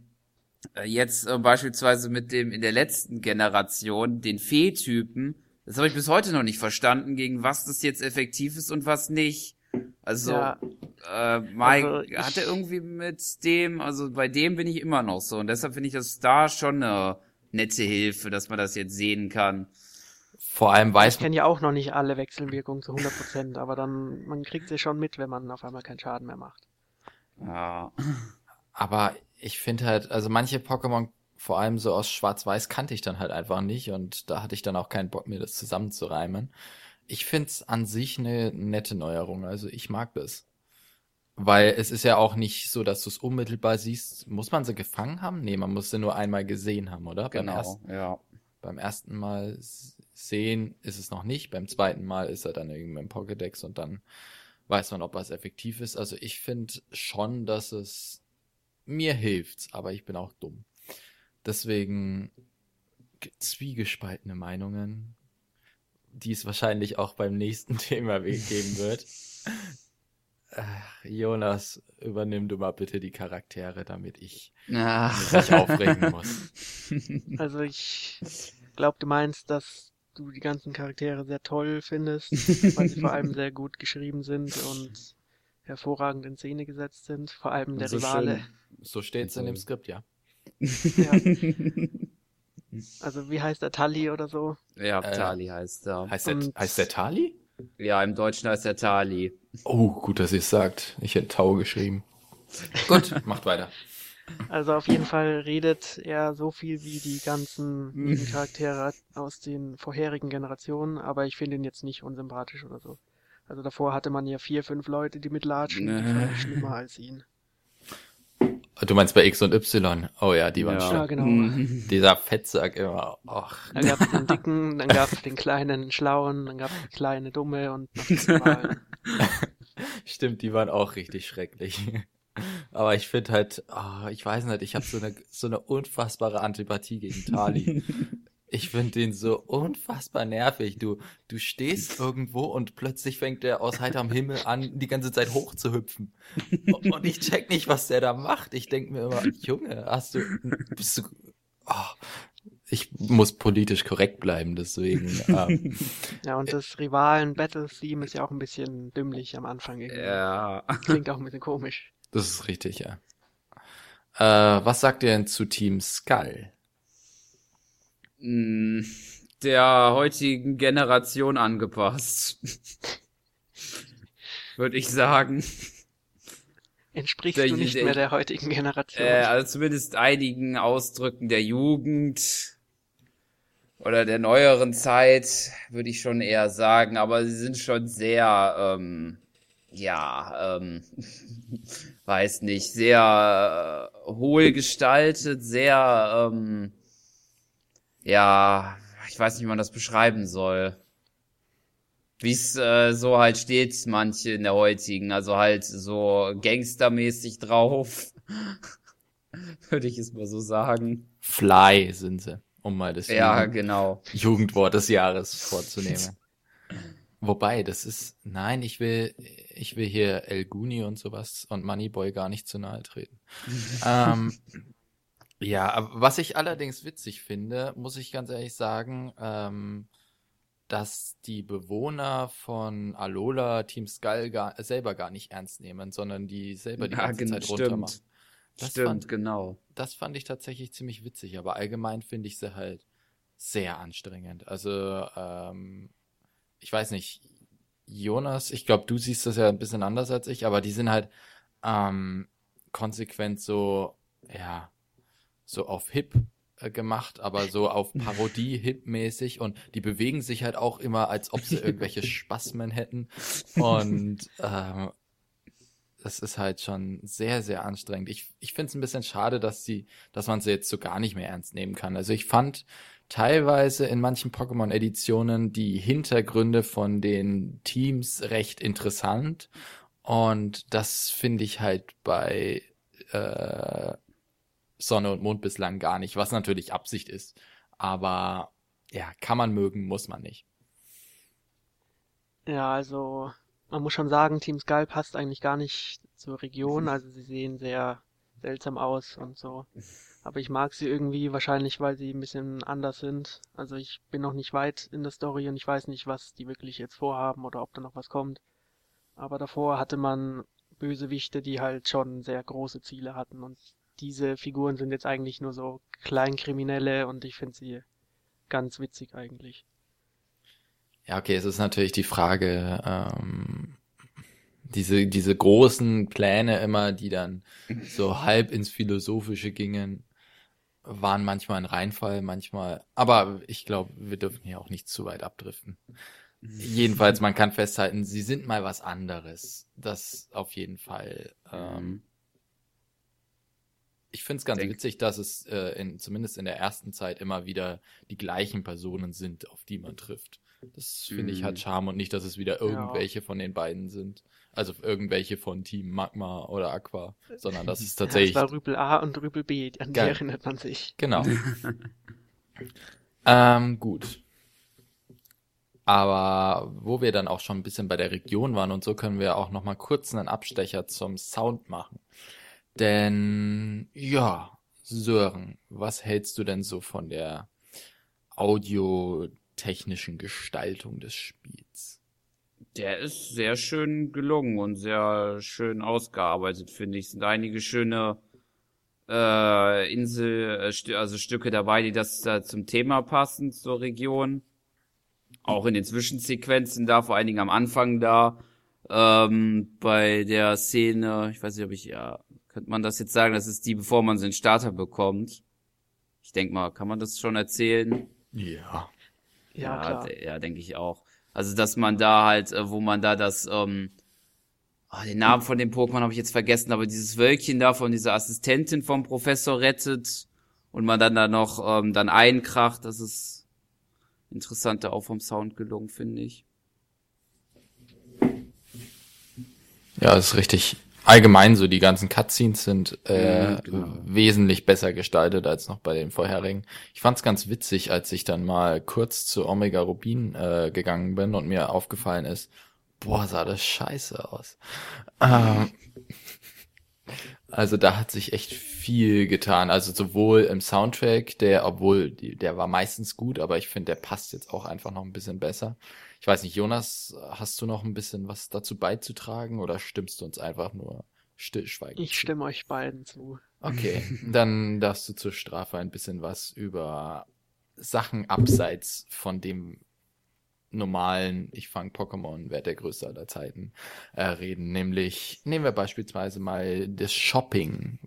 äh, jetzt äh, beispielsweise mit dem in der letzten Generation, den Fee-Typen, das habe ich bis heute noch nicht verstanden, gegen was das jetzt effektiv ist und was nicht. Also, Ja. äh, Mike Also ich- hatte irgendwie mit dem, also bei dem bin ich immer noch so und deshalb finde ich das da schon eine nette Hilfe, dass man das jetzt sehen kann. Vor allem weiß Ich kenne ja auch noch nicht alle Wechselwirkungen zu 100%, aber dann, man kriegt sie schon mit, wenn man auf einmal keinen Schaden mehr macht. Ja. Aber ich finde halt, also manche Pokémon, vor allem so aus Schwarz-Weiß, kannte ich dann halt einfach nicht und da hatte ich dann auch keinen Bock, mir das zusammenzureimen. Ich find's an sich eine nette Neuerung, also ich mag das. Weil es ist ja auch nicht so, dass du es unmittelbar siehst. Muss man sie gefangen haben? Nee, man muss sie nur einmal gesehen haben, oder? Beim, Genau, ersten, ja. beim ersten Mal sehen ist es noch nicht, beim zweiten Mal ist er dann irgendwie im Pokédex und dann weiß man, ob was effektiv ist. Also ich finde schon, dass es mir hilft, aber ich bin auch dumm. Deswegen zwiegespaltene Meinungen, die es wahrscheinlich auch beim nächsten Thema geben wird. Ach, Jonas, übernimm du mal bitte die Charaktere, damit ich Ah. mich aufregen muss. Also ich glaube, du meinst, dass du die ganzen Charaktere sehr toll findest, weil sie vor allem sehr gut geschrieben sind und hervorragend in Szene gesetzt sind. Vor allem der so Rivale. So steht's in dem Skript, ja. Ja. Also wie heißt der Tali oder so? Ja, Äh, Tali heißt er. Heißt der, Und- heißt der Tali? Ja, im Deutschen heißt er Tali. Oh, gut, dass ihr es sagt. Ich hätte Tau geschrieben. Gut, macht weiter. Also auf jeden Fall redet er so viel wie die ganzen Charaktere aus den vorherigen Generationen, aber ich finde ihn jetzt nicht unsympathisch oder so. Also davor hatte man ja vier, fünf Leute, die mitlatschen, die ich schlimmer als ihn. Du meinst bei X und Y? Oh ja, die waren Ja. Ja, schlimm. genau. Dieser Fettsack immer. Ach, Dann gab es den dicken, dann gab es den kleinen schlauen, dann gab es die kleine dumme und noch die Rivalen. stimmt, die waren auch richtig schrecklich. Aber ich finde halt, ah, ich weiß nicht, ich habe so eine, so eine unfassbare Antipathie gegen Tali. Ich finde den so unfassbar nervig. Du, du stehst irgendwo und plötzlich fängt der aus heiterem Himmel an, die ganze Zeit hochzuhüpfen. Und ich check nicht, was der da macht. Ich denk mir immer, Junge, hast du, bist du, ah, ich muss politisch korrekt bleiben, deswegen. Ähm, Ja, und das Rivalen-Battle-Theme ist ja auch ein bisschen dümmlich am Anfang irgendwie. Ja. Klingt auch ein bisschen komisch. das ist richtig, ja. Äh, was sagt ihr denn zu Team Skull? Mm, Der heutigen Generation angepasst. Würde ich sagen. Entsprichst Der- du nicht der- mehr der heutigen Generation. Äh, also zumindest einigen Ausdrücken der Jugend oder der neueren Zeit, würde ich schon eher sagen, aber sie sind schon sehr, ähm, ja, ähm, weiß nicht, sehr äh, hohl gestaltet, sehr, ähm, ja, ich weiß nicht, wie man das beschreiben soll. Wie es äh, so halt steht, manche in der heutigen, also halt so gangstermäßig drauf. Würde ich es mal so sagen. Fly sind sie, um mal das Ja, Jugend genau. Jugendwort des Jahres vorzunehmen. Wobei, das ist, nein, ich will, ich will hier El Guni und sowas und Moneyboy gar nicht zu nahe treten. ähm, Ja, was ich allerdings witzig finde, muss ich ganz ehrlich sagen, ähm, dass die Bewohner von Alola Team Skull gar, selber gar nicht ernst nehmen, sondern die selber die Ja, ganze Zeit stimmt. runtermachen. Das Stimmt, fand, genau. das fand ich tatsächlich ziemlich witzig, aber allgemein finde ich sie halt sehr anstrengend. Also, ähm, ich weiß nicht, Jonas, ich glaube, du siehst das ja ein bisschen anders als ich, aber die sind halt ähm, konsequent so, ja, so auf Hip äh, gemacht, aber so auf Parodie Hip-mäßig und die bewegen sich halt auch immer, als ob sie irgendwelche Spasmen hätten und ähm, das ist halt schon sehr, sehr anstrengend. Ich, ich finde es ein bisschen schade, dass sie, dass man sie jetzt so gar nicht mehr ernst nehmen kann. Also ich fand teilweise in manchen Pokémon-Editionen die Hintergründe von den Teams recht interessant. Und das finde ich halt bei äh, Sonne und Mond bislang gar nicht, was natürlich Absicht ist. Aber ja, kann man mögen, muss man nicht. Ja, also man muss schon sagen, Team Skull passt eigentlich gar nicht zur Region. Also sie sehen sehr seltsam aus und so. Aber ich mag sie irgendwie, wahrscheinlich weil sie ein bisschen anders sind. Also ich bin noch nicht weit in der Story und ich weiß nicht, was die wirklich jetzt vorhaben oder ob da noch was kommt. Aber davor hatte man Bösewichte, die halt schon sehr große Ziele hatten und diese Figuren sind jetzt eigentlich nur so Kleinkriminelle und ich finde sie ganz witzig eigentlich. Ja, okay, es ist natürlich die Frage, ähm, diese, diese großen Pläne immer, die dann so halb ins Philosophische gingen, waren manchmal ein Reinfall, manchmal, aber ich glaube, wir dürfen hier auch nicht zu weit abdriften. Jedenfalls, man kann festhalten, sie sind mal was anderes. Das auf jeden Fall. Ähm, ich finde es ganz Denk- witzig, dass es äh, in, zumindest in der ersten Zeit immer wieder die gleichen Personen sind, auf die man trifft. Das finde ich Mhm. hat Charme und nicht, dass es wieder irgendwelche von den beiden sind. Also irgendwelche von Team Magma oder Aqua, sondern das ist Ja, tatsächlich. es war Rüpel A und Rüpel B, an die erinnert man sich. Genau. ähm, gut. Aber wo wir dann auch schon ein bisschen bei der Region waren und so können wir auch noch mal kurz einen Abstecher zum Sound machen. Denn ja, Sören, was hältst du denn so von der audiotechnischen Gestaltung des Spiels? Der ist sehr schön gelungen und sehr schön ausgearbeitet, finde ich. Es sind einige schöne äh, Insel, äh, also Stücke dabei, die das da zum Thema passen zur Region. Auch in den Zwischensequenzen da, vor allen Dingen am Anfang da, ähm, bei der Szene, ich weiß nicht, ob ich, ja, könnte man das jetzt sagen, das ist die, bevor man den Starter bekommt. Ich denk mal, kann man das schon erzählen? Ja. Ja, klar. d- ja, denke ich auch. Also, dass man da halt, äh, wo man da das, ähm, ah, den Namen von dem Pokémon habe ich jetzt vergessen, aber dieses Wölkchen da von dieser Assistentin vom Professor rettet und man dann da noch ähm, dann einkracht, das ist interessanter auch vom Sound gelungen, finde ich. Ja, ist richtig. Allgemein so, die ganzen Cutscenes sind äh, Mhm, genau. wesentlich besser gestaltet als noch bei den vorherigen. Ich fand's ganz witzig, als ich dann mal kurz zu Omega Rubin äh, gegangen bin und mir aufgefallen ist, boah, sah das scheiße aus. Ähm, also da hat sich echt viel getan. Also sowohl im Soundtrack, der, obwohl der war meistens gut, aber ich finde, der passt jetzt auch einfach noch ein bisschen besser. Ich weiß nicht, Jonas, hast du noch ein bisschen was dazu beizutragen oder stimmst du uns einfach nur stillschweigend? Ich stimme euch beiden zu. Okay, dann darfst du zur Strafe ein bisschen was über Sachen abseits von dem normalen, ich fang Pokémon, wer der größte aller Zeiten, äh, reden. Nämlich, nehmen wir beispielsweise mal das Shopping.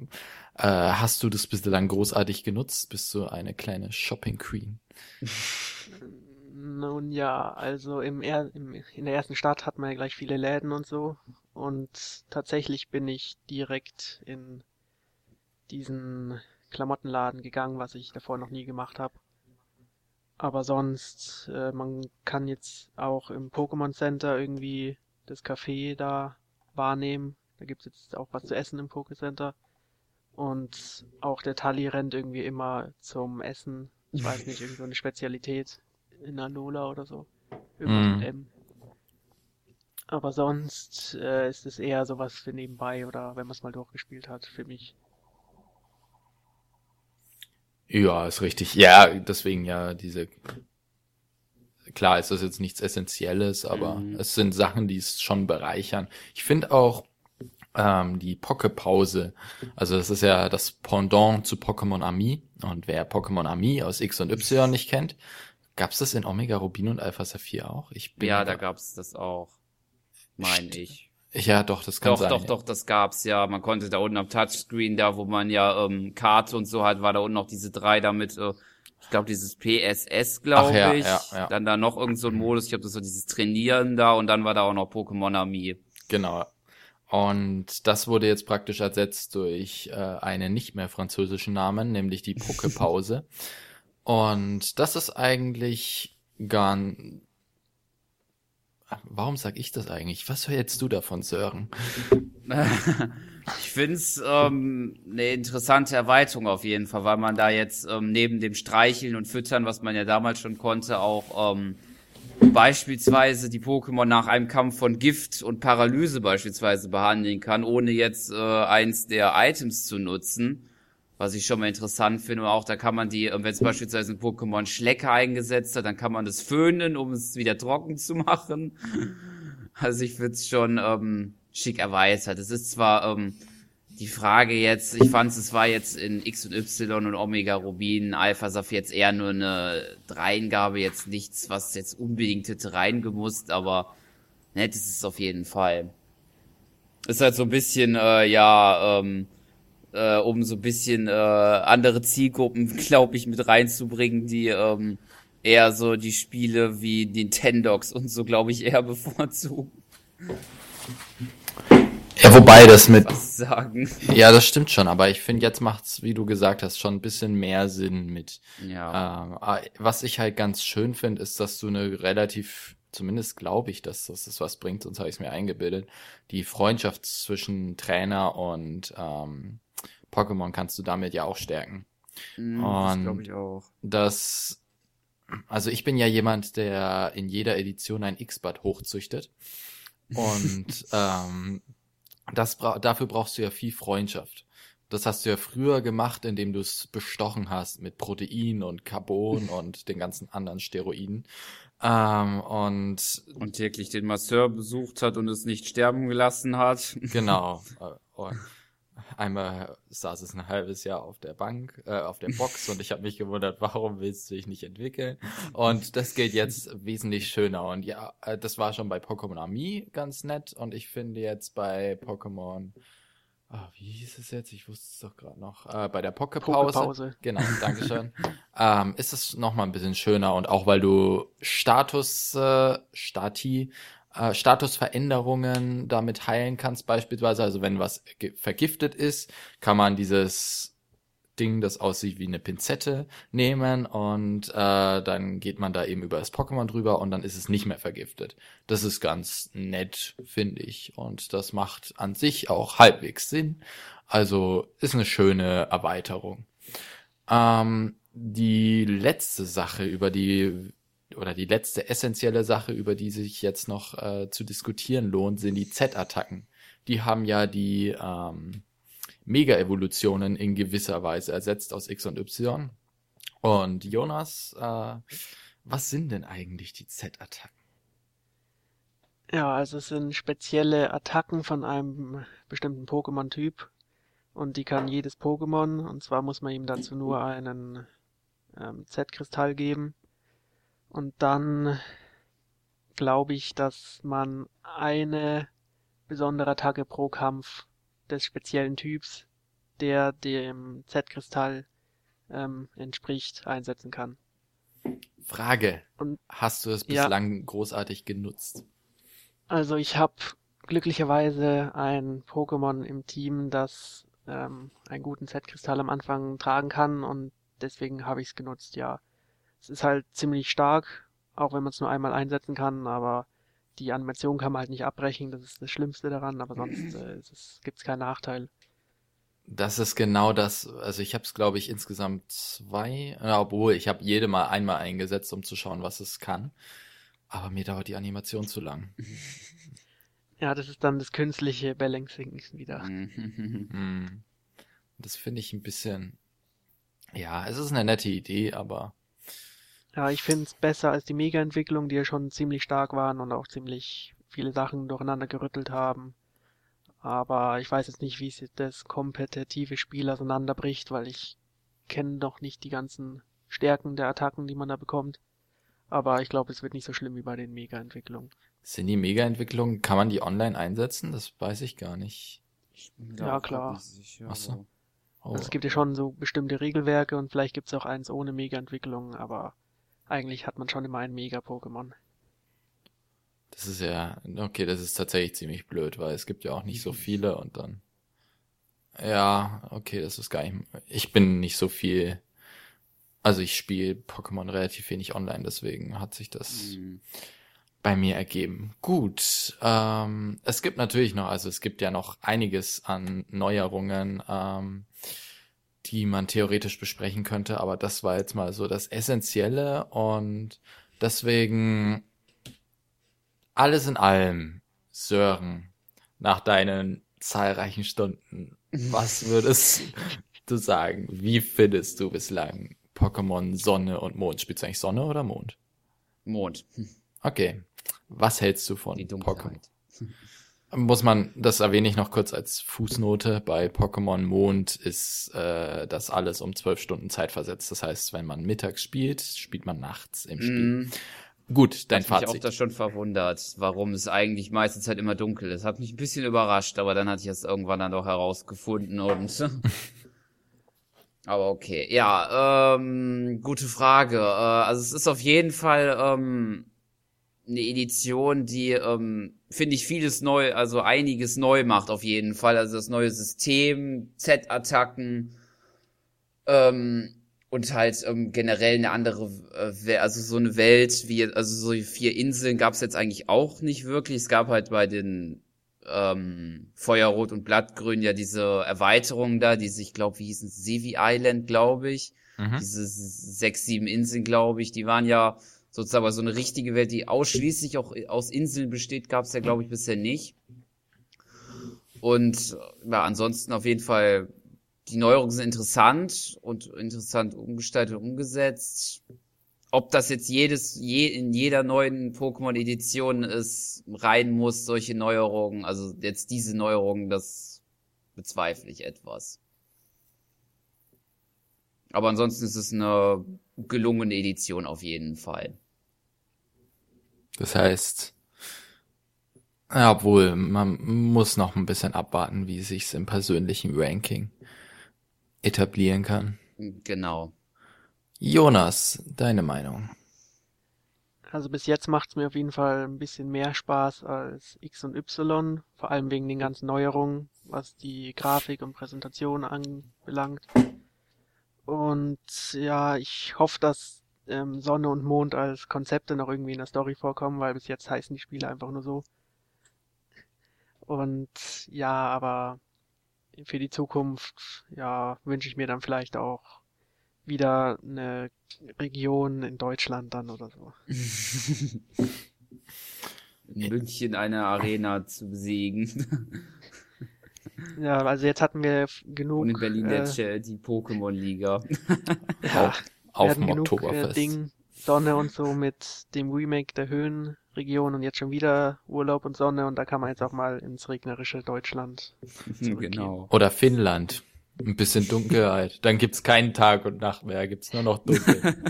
Äh, hast du das bislang großartig genutzt? Bist du eine kleine Shopping Queen? Nun ja, also im, er im in der ersten Stadt hat man ja gleich viele Läden und so. Und tatsächlich bin ich direkt in diesen Klamottenladen gegangen, was ich davor noch nie gemacht habe. Aber sonst, äh, man kann jetzt auch im Pokémon Center irgendwie das Café da wahrnehmen. Da gibt's jetzt auch was zu essen im Poké Center. Und auch der Tali rennt irgendwie immer zum Essen. Ich weiß nicht, irgend so eine Spezialität in Alola oder so. Irgendwas Mm. mit M. Aber sonst äh, ist es eher sowas für nebenbei oder wenn man es mal durchgespielt hat, für mich. Ja, ist richtig. Ja, deswegen ja diese. Klar ist das jetzt nichts Essentielles, aber Mhm. es sind Sachen, die es schon bereichern. Ich finde auch ähm, die Poke-Pause, also das ist ja das Pendant zu Pokémon Ami. Und wer Pokémon Ami aus X und Y nicht kennt, gab's das in Omega Rubin und Alpha Saphir auch? Ich bin Ja, da grad- gab's das auch. Meine ich. Ja, doch, das kann Doch, sein. doch, ja. doch, das gab's ja. Man konnte da unten am Touchscreen, da wo man ja ähm, Karte und so hat, war da unten noch diese drei damit, äh, ich glaube dieses PSS, glaube ja, ich. ja, ja. Dann da noch irgend so ein Modus, ich glaube, das war dieses Trainieren da und dann war da auch noch Pokémon Ami. Genau. Und das wurde jetzt praktisch ersetzt durch äh, einen nicht mehr französischen Namen, nämlich die Pokepause. Und das ist eigentlich gar... Warum sag ich das eigentlich? Was hältst du davon, Sören? ich find's ähm, eine interessante Erweiterung auf jeden Fall, weil man da jetzt ähm, neben dem Streicheln und Füttern, was man ja damals schon konnte, auch ähm, beispielsweise die Pokémon nach einem Kampf von Gift und Paralyse beispielsweise behandeln kann, ohne jetzt äh, eins der Items zu nutzen. Was ich schon mal interessant finde, und auch da kann man die, äh, wenn es beispielsweise ein Pokémon Schlecker eingesetzt hat, dann kann man das föhnen, um es wieder trocken zu machen. Also ich find's schon ähm, schick erweitert. Es ist zwar ähm, die Frage jetzt, ich fand es war jetzt in X und Y und Omega Rubin, Alpha Saphir jetzt eher nur eine Dreingabe, jetzt nichts, was jetzt unbedingt hätte reingemusst, aber nett ist es auf jeden Fall. Ist halt so ein bisschen, äh, ja, ähm, äh, um so ein bisschen äh, andere Zielgruppen, glaube ich, mit reinzubringen, die ähm, eher so die Spiele wie Nintendox und so, glaube ich, eher bevorzugen. Ja, wobei das mit... Was sagen. Ja, das stimmt schon, aber ich finde, jetzt macht's, wie du gesagt hast, schon ein bisschen mehr Sinn mit Ja. Ähm, ah, was ich halt ganz schön finde, ist, dass du eine relativ, zumindest glaube ich, dass das, das was bringt, sonst habe ich es mir eingebildet, die Freundschaft zwischen Trainer und ähm, Pokémon kannst du damit ja auch stärken. Mm, das und- glaube ich auch. Das, also ich bin ja jemand, der in jeder Edition ein X-Bad hochzüchtet. Und ähm, das bra dafür brauchst du ja viel Freundschaft. Das hast du ja früher gemacht, indem du es bestochen hast mit Protein und Carbon und den ganzen anderen Steroiden. Ähm, und Und täglich den Masseur besucht hat und es nicht sterben gelassen hat. Genau. Und Einmal saß es ein halbes Jahr auf der Bank, äh, auf der Box und ich habe mich gewundert, warum willst du dich nicht entwickeln? Und das geht jetzt wesentlich schöner. Und ja, äh, das war schon bei Pokémon Ami ganz nett und ich finde jetzt bei Pokémon, ah, wie hieß es jetzt? Ich wusste es doch gerade noch. Äh, bei der Pokepause. Pokepause. Genau, Dankeschön. ähm, ist es noch mal ein bisschen schöner und auch weil du Status, äh, Stati, äh, Statusveränderungen damit heilen kannst beispielsweise. Also wenn was vergiftet ist, kann man dieses Ding, das aussieht wie eine Pinzette, nehmen und äh, dann geht man da eben über das Pokémon drüber und dann ist es nicht mehr vergiftet. Das ist ganz nett, finde ich. Und das macht an sich auch halbwegs Sinn. Also ist eine schöne Erweiterung. Ähm, die letzte Sache, über die oder die letzte essentielle Sache, über die sich jetzt noch äh, zu diskutieren lohnt, sind die Z-Attacken. Die haben ja die ähm, Mega-Evolutionen in gewisser Weise ersetzt aus X und Y. Und Jonas, äh, was sind denn eigentlich die Z-Attacken? Ja, also es sind spezielle Attacken von einem bestimmten Pokémon-Typ und die kann jedes Pokémon und zwar muss man ihm dazu nur einen ähm, Z-Kristall geben und dann glaube ich, dass man eine besondere Attacke pro Kampf des speziellen Typs, der dem Z-Kristall ähm, entspricht, einsetzen kann. Frage. Und- Hast du es Ja. bislang großartig genutzt? Also ich habe glücklicherweise ein Pokémon im Team, das ähm, einen guten Z-Kristall am Anfang tragen kann und deswegen habe ich es genutzt, ja. Es ist halt ziemlich stark, auch wenn man es nur einmal einsetzen kann, aber die Animation kann man halt nicht abbrechen, das ist das Schlimmste daran, aber sonst äh, gibt es keinen Nachteil. Das ist genau das. Also ich habe es, glaube ich, insgesamt zwei, obwohl ich habe jede mal einmal eingesetzt, um zu schauen, was es kann. Aber mir dauert die Animation zu lang. Ja, das ist dann das künstliche Balancing wieder. Mhm. Hm. Das finde ich ein bisschen. Ja, es ist eine nette Idee, aber Ja, ich finde es besser als die Mega-Entwicklung, die ja schon ziemlich stark waren und auch ziemlich viele Sachen durcheinander gerüttelt haben. Aber ich weiß jetzt nicht, wie sich das kompetitive Spiel auseinanderbricht, weil ich kenne noch nicht die ganzen Stärken der Attacken, die man da bekommt. Aber ich glaube, es wird nicht so schlimm wie bei den Mega-Entwicklungen. sind die Mega-Entwicklungen, kann man die online einsetzen? Das weiß ich gar nicht. Ich Ja, klar. sicher, Ach so. Oh. Also es gibt ja schon so bestimmte Regelwerke und vielleicht gibt es auch eins ohne Mega-Entwicklung, aber eigentlich hat man schon immer ein Mega-Pokémon. Das ist ja, okay, das ist tatsächlich ziemlich blöd, weil es gibt ja auch nicht so viele und dann. Ja, okay, das ist gar nicht. Ich bin nicht so viel. Also ich spiele Pokémon relativ wenig online, deswegen hat sich das Mhm. bei mir ergeben. Gut, ähm, es gibt natürlich noch, also es gibt ja noch einiges an Neuerungen, ähm, die man theoretisch besprechen könnte, aber das war jetzt mal so das Essentielle und deswegen alles in allem, Sören, nach deinen zahlreichen Stunden, was würdest du sagen? Wie findest du bislang Pokémon Sonne und Mond? Spielst du eigentlich Sonne oder Mond? Mond. Okay. Was hältst du von Pokémon? Muss man, das erwähne ich noch kurz als Fußnote, bei Pokémon Mond ist äh, das alles um zwölf Stunden Zeit versetzt. Das heißt, wenn man mittags spielt, spielt man nachts im Spiel. Mhm. Gut, dein Hat mich auch Fazit. das schon verwundert, warum es eigentlich meiste Zeit immer dunkel ist. Hat mich ein bisschen überrascht, aber dann hatte ich es irgendwann dann doch herausgefunden und. aber okay. Ja, ähm, gute Frage. Äh, also es ist auf jeden Fall ähm, eine Edition, die, ähm, finde ich, vieles neu, also einiges neu macht auf jeden Fall. Also das neue System, Z-Attacken, ähm, und halt ähm, generell eine andere, äh, also so eine Welt wie, also so vier Inseln gab es jetzt eigentlich auch nicht wirklich. Es gab halt bei den ähm, Feuerrot und Blattgrün ja diese Erweiterungen da, die sich, glaube wie hießen, Sevi Island, glaube ich. Mhm. Diese sechs, sieben Inseln, glaube ich, die waren ja sozusagen aber so eine richtige Welt, die ausschließlich auch aus Inseln besteht, gab es ja, glaube ich, bisher nicht. Und ja, ansonsten auf jeden Fall, die Neuerungen sind interessant und interessant umgestaltet und umgesetzt. Ob das jetzt jedes, je, in jeder neuen Pokémon-Edition ist, rein muss, solche Neuerungen, also jetzt diese Neuerungen, das bezweifle ich etwas. Aber ansonsten ist es eine gelungene Edition auf jeden Fall. Das heißt, ja, obwohl man muss noch ein bisschen abwarten, wie sich's im persönlichen Ranking etablieren kann. Genau. Jonas, deine Meinung? Also bis jetzt macht's mir auf jeden Fall ein bisschen mehr Spaß als X und Y, vor allem wegen den ganzen Neuerungen, was die Grafik und Präsentation anbelangt. Und ja, ich hoffe, dass ähm, Sonne und Mond als Konzepte noch irgendwie in der Story vorkommen, weil bis jetzt heißen die Spiele einfach nur so. Und ja, aber für die Zukunft, ja, wünsche ich mir dann vielleicht auch wieder eine Region in Deutschland dann oder so. In München eine Arena zu besiegen. Ja, also jetzt hatten wir genug, Und in Berlin jetzt äh, die Pokémon-Liga. ja, Auf, dem genug äh, Oktoberfest. Ding, Sonne und so mit dem Remake der Höhenregion und jetzt schon wieder Urlaub und Sonne und da kann man jetzt auch mal ins regnerische Deutschland. genau. Oder Finnland. Ein bisschen Dunkelheit. Dann gibt's keinen Tag und Nacht mehr, gibt's nur noch Dunkel.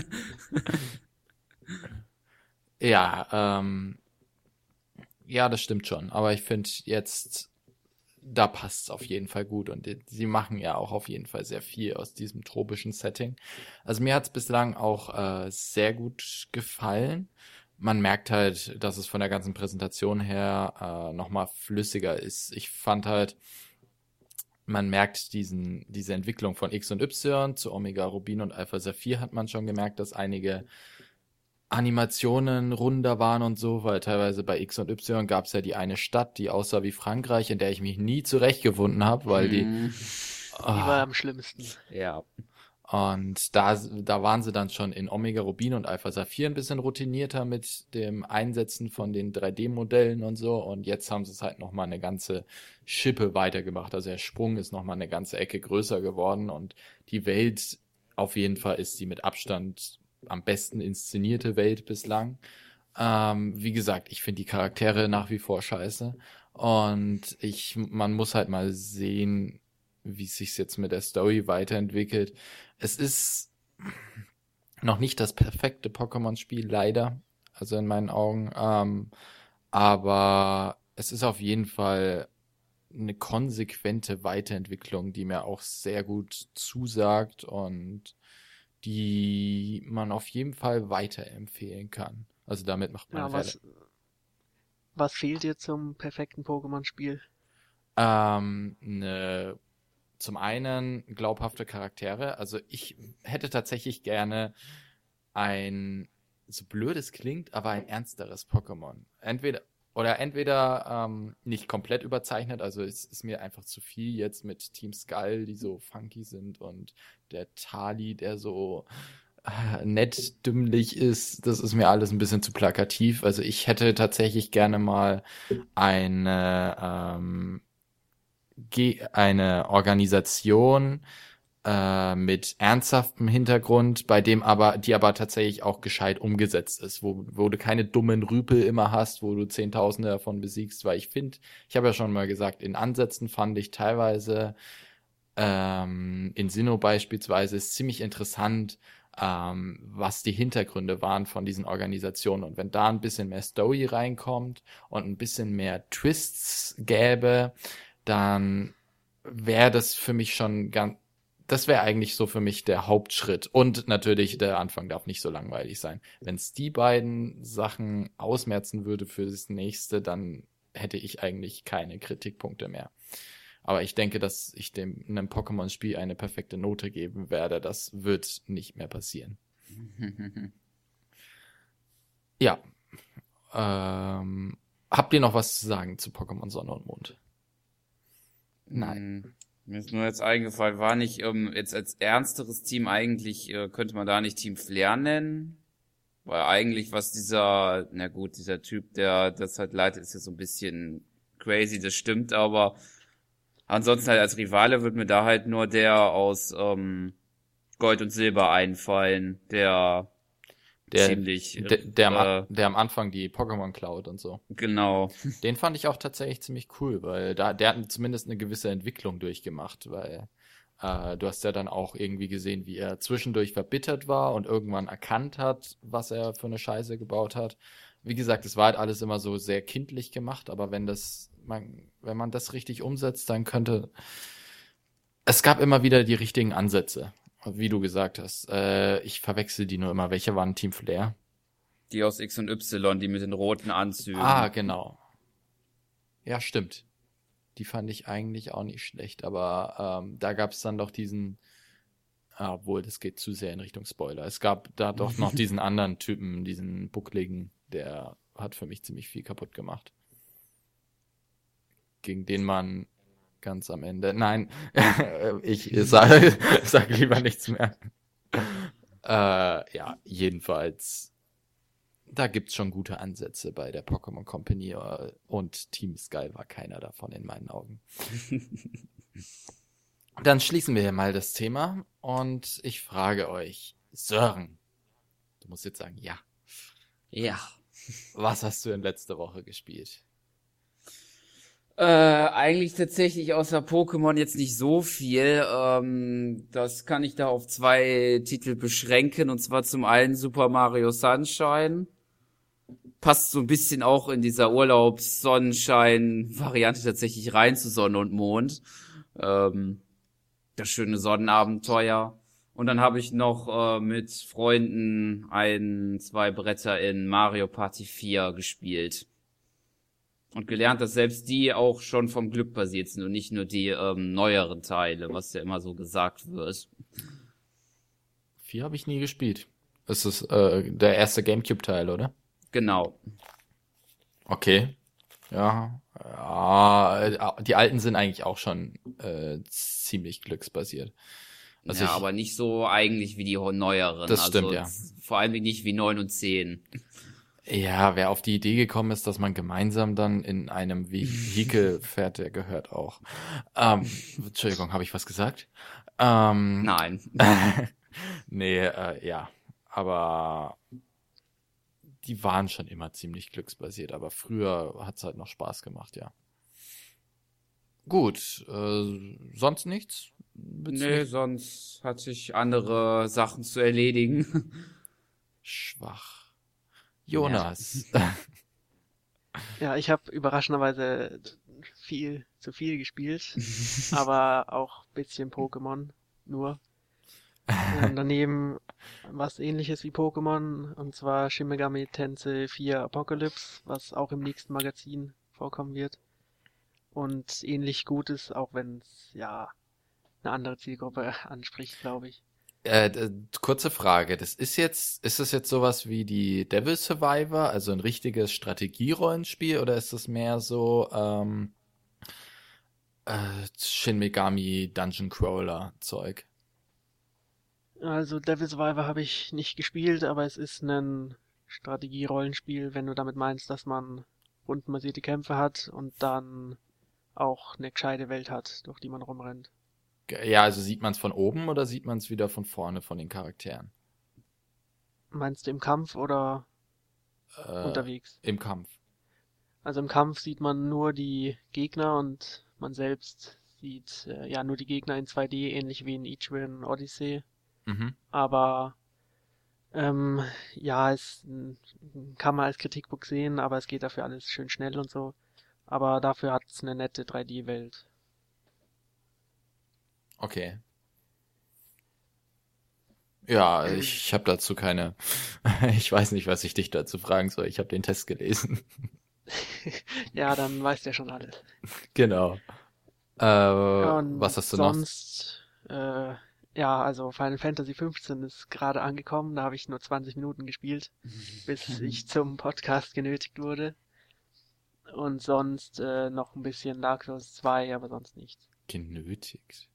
ja, ähm, ja, das stimmt schon. Aber ich finde jetzt, da passt's auf jeden Fall gut und die- sie machen ja auch auf jeden Fall sehr viel aus diesem tropischen Setting. Also mir hat's bislang auch äh, sehr gut gefallen. Man merkt halt, dass es von der ganzen Präsentation her äh, nochmal flüssiger ist. Ich fand halt, man merkt diesen, diese Entwicklung von X und Y zu Omega Rubin und Alpha Saphir hat man schon gemerkt, dass einige Animationen runder waren und so, weil teilweise bei X und Y gab es ja die eine Stadt, die aussah wie Frankreich, in der ich mich nie zurechtgefunden habe, weil die Mhm. Die war ah, am schlimmsten. Ja. und da, da waren sie dann schon in Omega Rubin und Alpha Saphir ein bisschen routinierter mit dem Einsetzen von den 3D-Modellen und so. Und jetzt haben sie es halt nochmal eine ganze Schippe weitergemacht. Also der Sprung ist nochmal eine ganze Ecke größer geworden und die Welt auf jeden Fall ist die mit Abstand am besten inszenierte Welt bislang. Ähm, wie gesagt, ich finde die Charaktere nach wie vor scheiße. Und ich, man muss halt mal sehen, wie es sich jetzt mit der Story weiterentwickelt. Es ist noch nicht das perfekte Pokémon-Spiel, leider. Also in meinen Augen. Ähm, aber es ist auf jeden Fall eine konsequente Weiterentwicklung, die mir auch sehr gut zusagt und die man auf jeden Fall weiterempfehlen kann. Also damit macht man Ja, was, was fehlt dir zum perfekten Pokémon-Spiel? ähm, eine, zum einen glaubhafte Charaktere. Also ich hätte tatsächlich gerne ein, so blöd es klingt, aber ein ernsteres Pokémon. Entweder oder entweder ähm, nicht komplett überzeichnet, also es ist mir einfach zu viel jetzt mit Team Skull, die so funky sind und der Tali, der so äh, nett dümmlich ist, das ist mir alles ein bisschen zu plakativ. Also ich hätte tatsächlich gerne mal eine ähm, eine Organisation äh, mit ernsthaftem Hintergrund, bei dem aber, die aber tatsächlich auch gescheit umgesetzt ist, wo, wo du keine dummen Rüpel immer hast, wo du Zehntausende davon besiegst, weil ich finde, ich habe ja schon mal gesagt, in Ansätzen fand ich teilweise ähm, in Sinnoh beispielsweise ist ziemlich interessant, ähm, was die Hintergründe waren von diesen Organisationen. Und wenn da ein bisschen mehr Story reinkommt und ein bisschen mehr Twists gäbe, dann wäre das für mich schon ganz, das wäre eigentlich so für mich der Hauptschritt. Und natürlich, der Anfang darf nicht so langweilig sein. Wenn es die beiden Sachen ausmerzen würde für das nächste, dann hätte ich eigentlich keine Kritikpunkte mehr. Aber ich denke, dass ich dem einem Pokémon-Spiel eine perfekte Note geben werde. Das wird nicht mehr passieren. Ja. Ähm, habt ihr noch was zu sagen zu Pokémon Sonne und Mond? Nein. Mir ist nur jetzt eingefallen, war nicht ähm, jetzt als ernsteres Team eigentlich, äh, könnte man da nicht Team Flair nennen? Weil eigentlich, was dieser, na gut, dieser Typ, der das halt leitet, ist ja so ein bisschen crazy, das stimmt, aber ansonsten halt als Rivale wird mir da halt nur der aus ähm, Gold und Silber einfallen, der, Der, ziemlich, der, der, am, äh, der am Anfang die Pokémon klaut und so. genau. Den fand ich auch tatsächlich ziemlich cool, weil da der hat zumindest eine gewisse Entwicklung durchgemacht, weil äh, du hast ja dann auch irgendwie gesehen, wie er zwischendurch verbittert war und irgendwann erkannt hat, was er für eine Scheiße gebaut hat. Wie gesagt, es war halt alles immer so sehr kindlich gemacht, aber wenn das man wenn man das richtig umsetzt, dann könnte es gab immer wieder die richtigen Ansätze, wie du gesagt hast. Äh, ich verwechsel die nur immer. Welche waren Team Flair? Die aus X und Y, die mit den roten Anzügen. Ah, genau. Ja, stimmt. Die fand ich eigentlich auch nicht schlecht, aber ähm, da gab es dann doch diesen, ah, obwohl das geht zu sehr in Richtung Spoiler. Es gab da doch noch diesen anderen Typen, diesen buckligen, der hat für mich ziemlich viel kaputt gemacht. Gegen den man ganz am Ende, nein, ich sage sag lieber nichts mehr. Äh, ja, jedenfalls da gibt's schon gute Ansätze bei der Pokémon Company äh, und Team Sky war keiner davon in meinen Augen. Dann schließen wir hier mal das Thema und ich frage euch, Sören, du musst jetzt sagen, ja, Ja. was hast du in letzter Woche gespielt? Äh, eigentlich tatsächlich außer Pokémon jetzt nicht so viel. Ähm, das kann ich da auf zwei Titel beschränken. Und zwar zum einen Super Mario Sunshine. Passt so ein bisschen auch in dieser Urlaubs-Sonnenschein-Variante tatsächlich rein zu Sonne und Mond. Ähm, das schöne Sonnenabenteuer. Und dann habe ich noch äh, mit Freunden ein, zwei Bretter in Mario Party 4 gespielt und gelernt, dass selbst die auch schon vom Glück basiert sind und nicht nur die ähm, neueren Teile, was ja immer so gesagt wird. Vier habe ich nie gespielt. Das ist äh, der erste Gamecube-Teil, oder? Genau. Okay. Ja. ja. äh, Die alten sind eigentlich auch schon äh, ziemlich glücksbasiert. Also ja, ich- aber nicht so eigentlich wie die neueren. Das also stimmt, ja. Vor allem nicht wie 9 und 10. Ja, wer auf die Idee gekommen ist, dass man gemeinsam dann in einem Vehikel fährt, der gehört auch. Ähm, Entschuldigung, habe ich was gesagt? Ähm, Nein. nee, äh, ja. Aber die waren schon immer ziemlich glücksbasiert, aber früher hat's halt noch Spaß gemacht, ja. Gut, äh, sonst nichts? Nee, sonst hatte ich andere Sachen zu erledigen. Schwach. Jonas. Ja, ich habe überraschenderweise viel zu viel gespielt, aber auch bisschen Pokémon nur. Und daneben was ähnliches wie Pokémon, und zwar Shin Megami Tensei 4 Apocalypse, was auch im nächsten Magazin vorkommen wird. Und ähnlich Gutes, auch wenn es ja eine andere Zielgruppe anspricht, glaube ich. Äh, kurze Frage. Das ist jetzt, ist das jetzt sowas wie die Devil Survivor, also ein richtiges Strategierollenspiel, oder ist das mehr so ähm, äh, Shin Megami Dungeon Crawler Zeug? Also Devil Survivor habe ich nicht gespielt, aber es ist ein Strategie-Rollenspiel, wenn du damit meinst, dass man rundenbasierte Kämpfe hat und dann auch eine gescheite Welt hat, durch die man rumrennt. Ja, also sieht man es von oben oder sieht man es wieder von vorne von den Charakteren? Meinst du im Kampf oder Äh, unterwegs? Im Kampf. Also im Kampf sieht man nur die Gegner und man selbst sieht äh, ja nur die Gegner in 2D, ähnlich wie in Etrian Odyssey. Mhm. Aber ähm, ja, es kann man als Kritikpunkt sehen, aber es geht dafür alles schön schnell und so. Aber dafür hat es eine nette 3D-Welt. Okay. Ja, ich, ich habe dazu keine. Ich weiß nicht, was ich dich dazu fragen soll. Ich habe den Test gelesen. Ja, dann weißt du ja schon alles. genau. Äh, was hast du noch? sonst, äh, ja, also Final Fantasy 15 ist gerade angekommen, da habe ich nur 20 Minuten gespielt, bis ich zum Podcast genötigt wurde. Und sonst äh, noch ein bisschen Dark Souls 2, aber sonst nichts. Genötigt.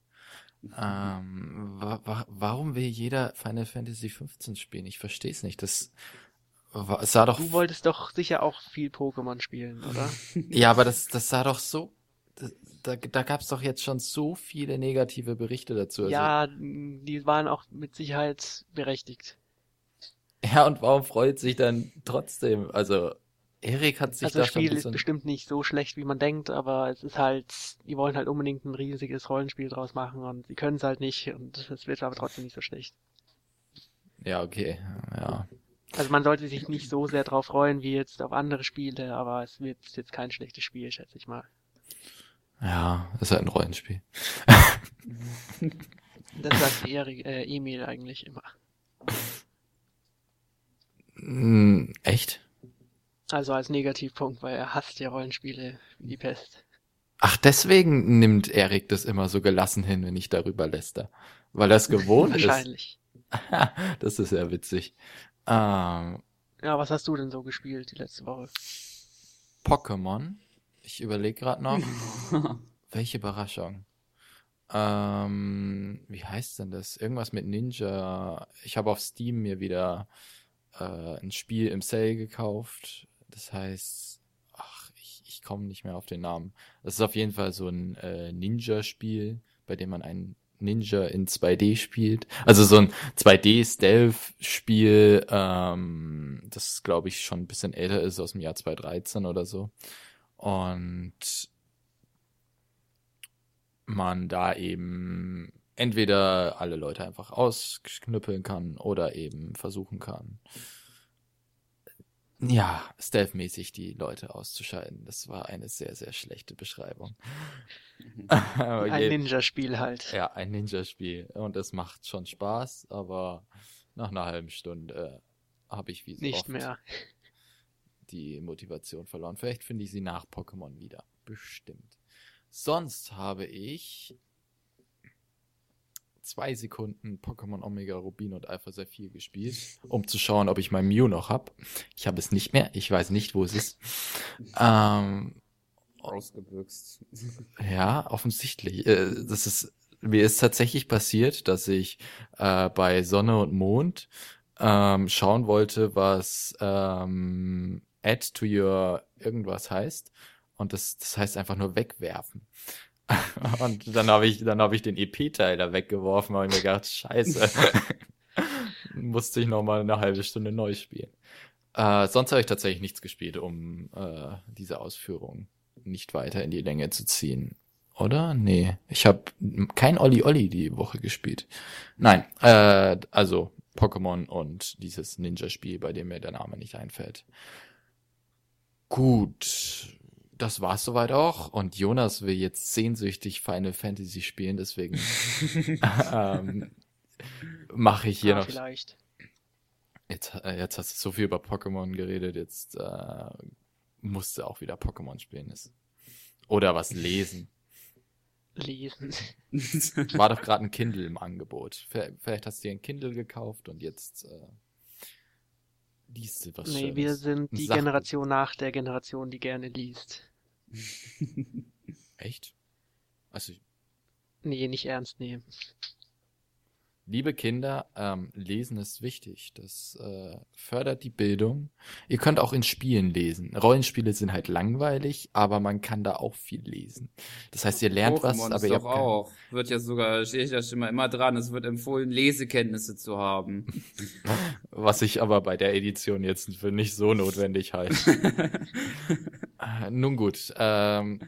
Ähm, wa wa warum will jeder Final Fantasy 15 spielen? Ich verstehe es nicht. Das wa- es sah doch. Du wolltest doch sicher auch viel Pokémon spielen, oder? Ja, aber das, das sah doch so. Da, da gab es doch jetzt schon so viele negative Berichte dazu. Also, Ja, die waren auch mit Sicherheit berechtigt. ja, und warum freut sich dann trotzdem? Also, Erik hat sich Also da das Spiel ist bestimmt nicht so schlecht, wie man denkt, aber es ist halt, die wollen halt unbedingt ein riesiges Rollenspiel draus machen und sie können es halt nicht und es wird aber trotzdem nicht so schlecht. Ja, okay. Ja. Also man sollte sich nicht so sehr drauf freuen wie jetzt auf andere Spiele, aber es wird jetzt kein schlechtes Spiel, schätze ich mal. Ja, ist halt ein Rollenspiel. Das sagt Erik, äh, Emil eigentlich immer. Hm, echt? Also als Negativpunkt, weil er hasst ja Rollenspiele wie die Pest. Ach, deswegen nimmt Erik das immer so gelassen hin, wenn ich darüber läster. Weil er es gewohnt ist. Wahrscheinlich. das ist ja witzig. Ähm, Ja, was hast du denn so gespielt die letzte Woche? Pokémon. Ich überlege gerade noch. Welche Überraschung. Ähm, wie heißt denn das? Irgendwas mit Ninja. Ich habe auf Steam mir wieder äh, ein Spiel im Sale gekauft. Das heißt, ach, ich, ich komme nicht mehr auf den Namen. Das ist auf jeden Fall so ein äh, Ninja-Spiel, bei dem man einen Ninja in 2D spielt. Also so ein 2D-Stealth-Spiel, ähm, das glaube ich schon ein bisschen älter ist, aus dem Jahr 2013 oder so. Und man da eben entweder alle Leute einfach ausknüppeln kann oder eben versuchen kann, ja, stealthmäßig die Leute auszuschalten. Das war eine sehr, sehr schlechte Beschreibung. Aber Ein Ninja-Spiel halt. ja, ein Ninja-Spiel. Und es macht schon Spaß, aber nach einer halben Stunde äh, habe ich wie so Nicht mehr. die Motivation verloren. Vielleicht finde ich sie nach Pokémon wieder. Bestimmt. Sonst habe ich zwei Sekunden Pokémon Omega Rubin und Alpha Saphir gespielt, um zu schauen, ob ich mein Mew noch hab. Ich habe es nicht mehr. Ich weiß nicht, wo es ist. Ähm, Ausgebüxt. ja, offensichtlich. Äh, das ist mir ist tatsächlich passiert, dass ich äh, bei Sonne und Mond ähm, schauen wollte, was ähm, add to your irgendwas heißt. Und das, das heißt einfach nur wegwerfen. und dann habe ich, dann habe ich den EP-Teil da weggeworfen, weil ich mir gedacht, scheiße. Musste ich nochmal eine halbe Stunde neu spielen. Äh, sonst habe ich tatsächlich nichts gespielt, um äh, diese Ausführung nicht weiter in die Länge zu ziehen. Oder? Nee. Ich habe kein Olli Olli die Woche gespielt. Nein, äh, also Pokémon und dieses Ninja-Spiel, bei dem mir der Name nicht einfällt. Gut, das war's soweit auch. Und Jonas will jetzt sehnsüchtig Final Fantasy spielen, deswegen ähm, mache ich hier Ah, noch. vielleicht. Jetzt, äh, jetzt hast du so viel über Pokémon geredet, jetzt äh, musst du auch wieder Pokémon spielen. Ist. Oder was lesen. Lesen. War doch gerade ein Kindle im Angebot. Vielleicht hast du dir ein Kindle gekauft und jetzt äh, liest du was Nee, Schönes. wir sind die Sachbuch. Generation nach der Generation, die gerne liest. Echt? Also, Nee, nicht ernst nehmen. Liebe Kinder, ähm, lesen ist wichtig. Das äh, fördert die Bildung. Ihr könnt auch in Spielen lesen. Rollenspiele sind halt langweilig, aber man kann da auch viel lesen. Das heißt, ihr lernt was, Pokémon aber ist ihr doch habt auch. Wird ja sogar, stehe ich ja schon mal immer dran, es wird empfohlen, Lesekenntnisse zu haben. was ich aber bei der Edition jetzt für nicht so notwendig halte. Äh, Nun gut, ähm,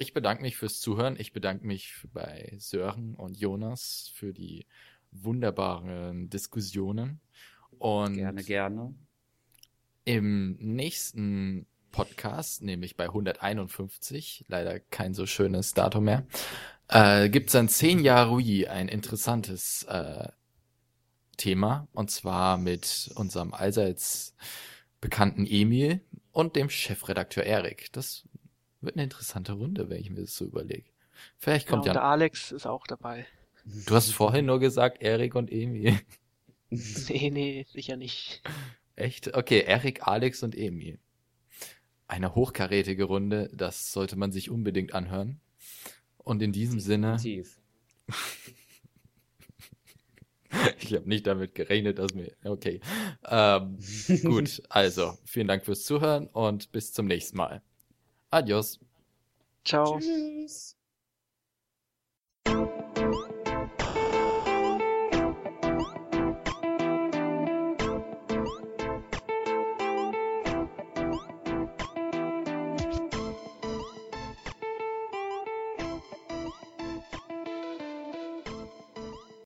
ich bedanke mich fürs Zuhören. Ich bedanke mich bei Sören und Jonas für die wunderbaren Diskussionen. Und gerne, gerne. im nächsten Podcast, nämlich bei 151, leider kein so schönes Datum mehr, äh, gibt's dann 10 Jahre Wii, ein interessantes äh, Thema, und zwar mit unserem allseits bekannten Emil und dem Chefredakteur Erik. Das wird eine interessante Runde, wenn ich mir das so überlege. Vielleicht Genau, kommt und der ja. Alex ist auch dabei. Du hast vorhin nur gesagt, Erik und Emil. Nee, nee, sicher nicht. Echt? Okay, Erik, Alex und Emil. Eine hochkarätige Runde, das sollte man sich unbedingt anhören. Und in diesem Sinne, Tief. ich habe nicht damit gerechnet, dass mir. Okay. Ähm, gut, also, vielen Dank fürs Zuhören und bis zum nächsten Mal. Adios. Ciao. Tschüss.